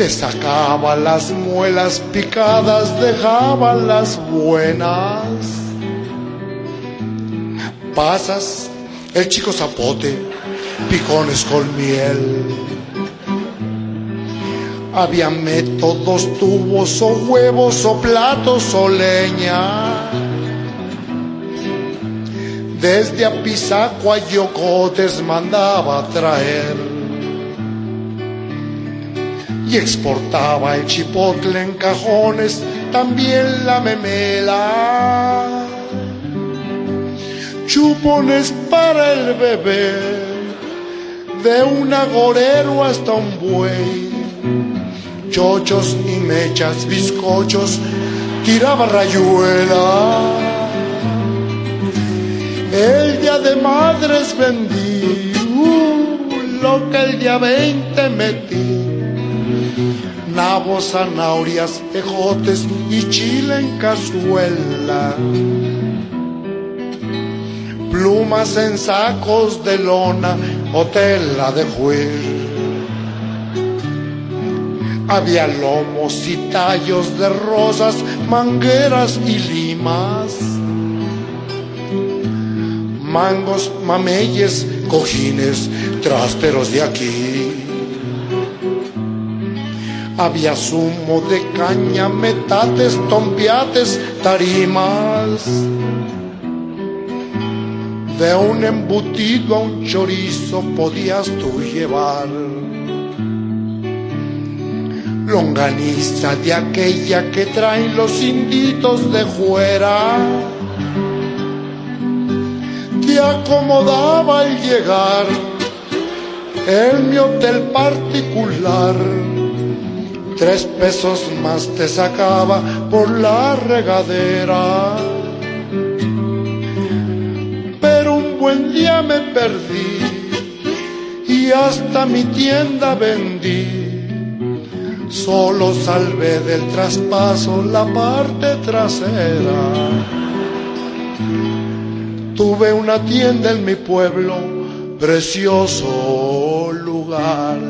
[SPEAKER 16] te sacaba las muelas picadas, dejaba las buenas. Pasas el chico zapote, picones con miel. Había métodos, tubos o huevos o platos o leña. Desde Apizaco a Yocotes mandaba traer y exportaba el chipotle en cajones, también la memela. Chupones para el bebé, de un agorero hasta un buey. Chochos y mechas, bizcochos, tiraba rayuela. El día de madres vendí uh, lo que el día 20 metí nabos, zanahorias, ejotes y chile en cazuela. Plumas en sacos de lona o tela de juez. Había lomos y tallos de rosas, mangueras y limas. Mangos, mameyes, cojines, trasteros de aquí. Había zumo de caña, metates, tompiates, tarimas. De un embutido a un chorizo podías tú llevar longaniza de aquella que traen los inditos de fuera. Te acomodaba al llegar en mi hotel particular. Tres pesos más te sacaba por la regadera. Pero un buen día me perdí y hasta mi tienda vendí solo salvé del traspaso la parte trasera. Tuve una tienda en mi pueblo, precioso lugar.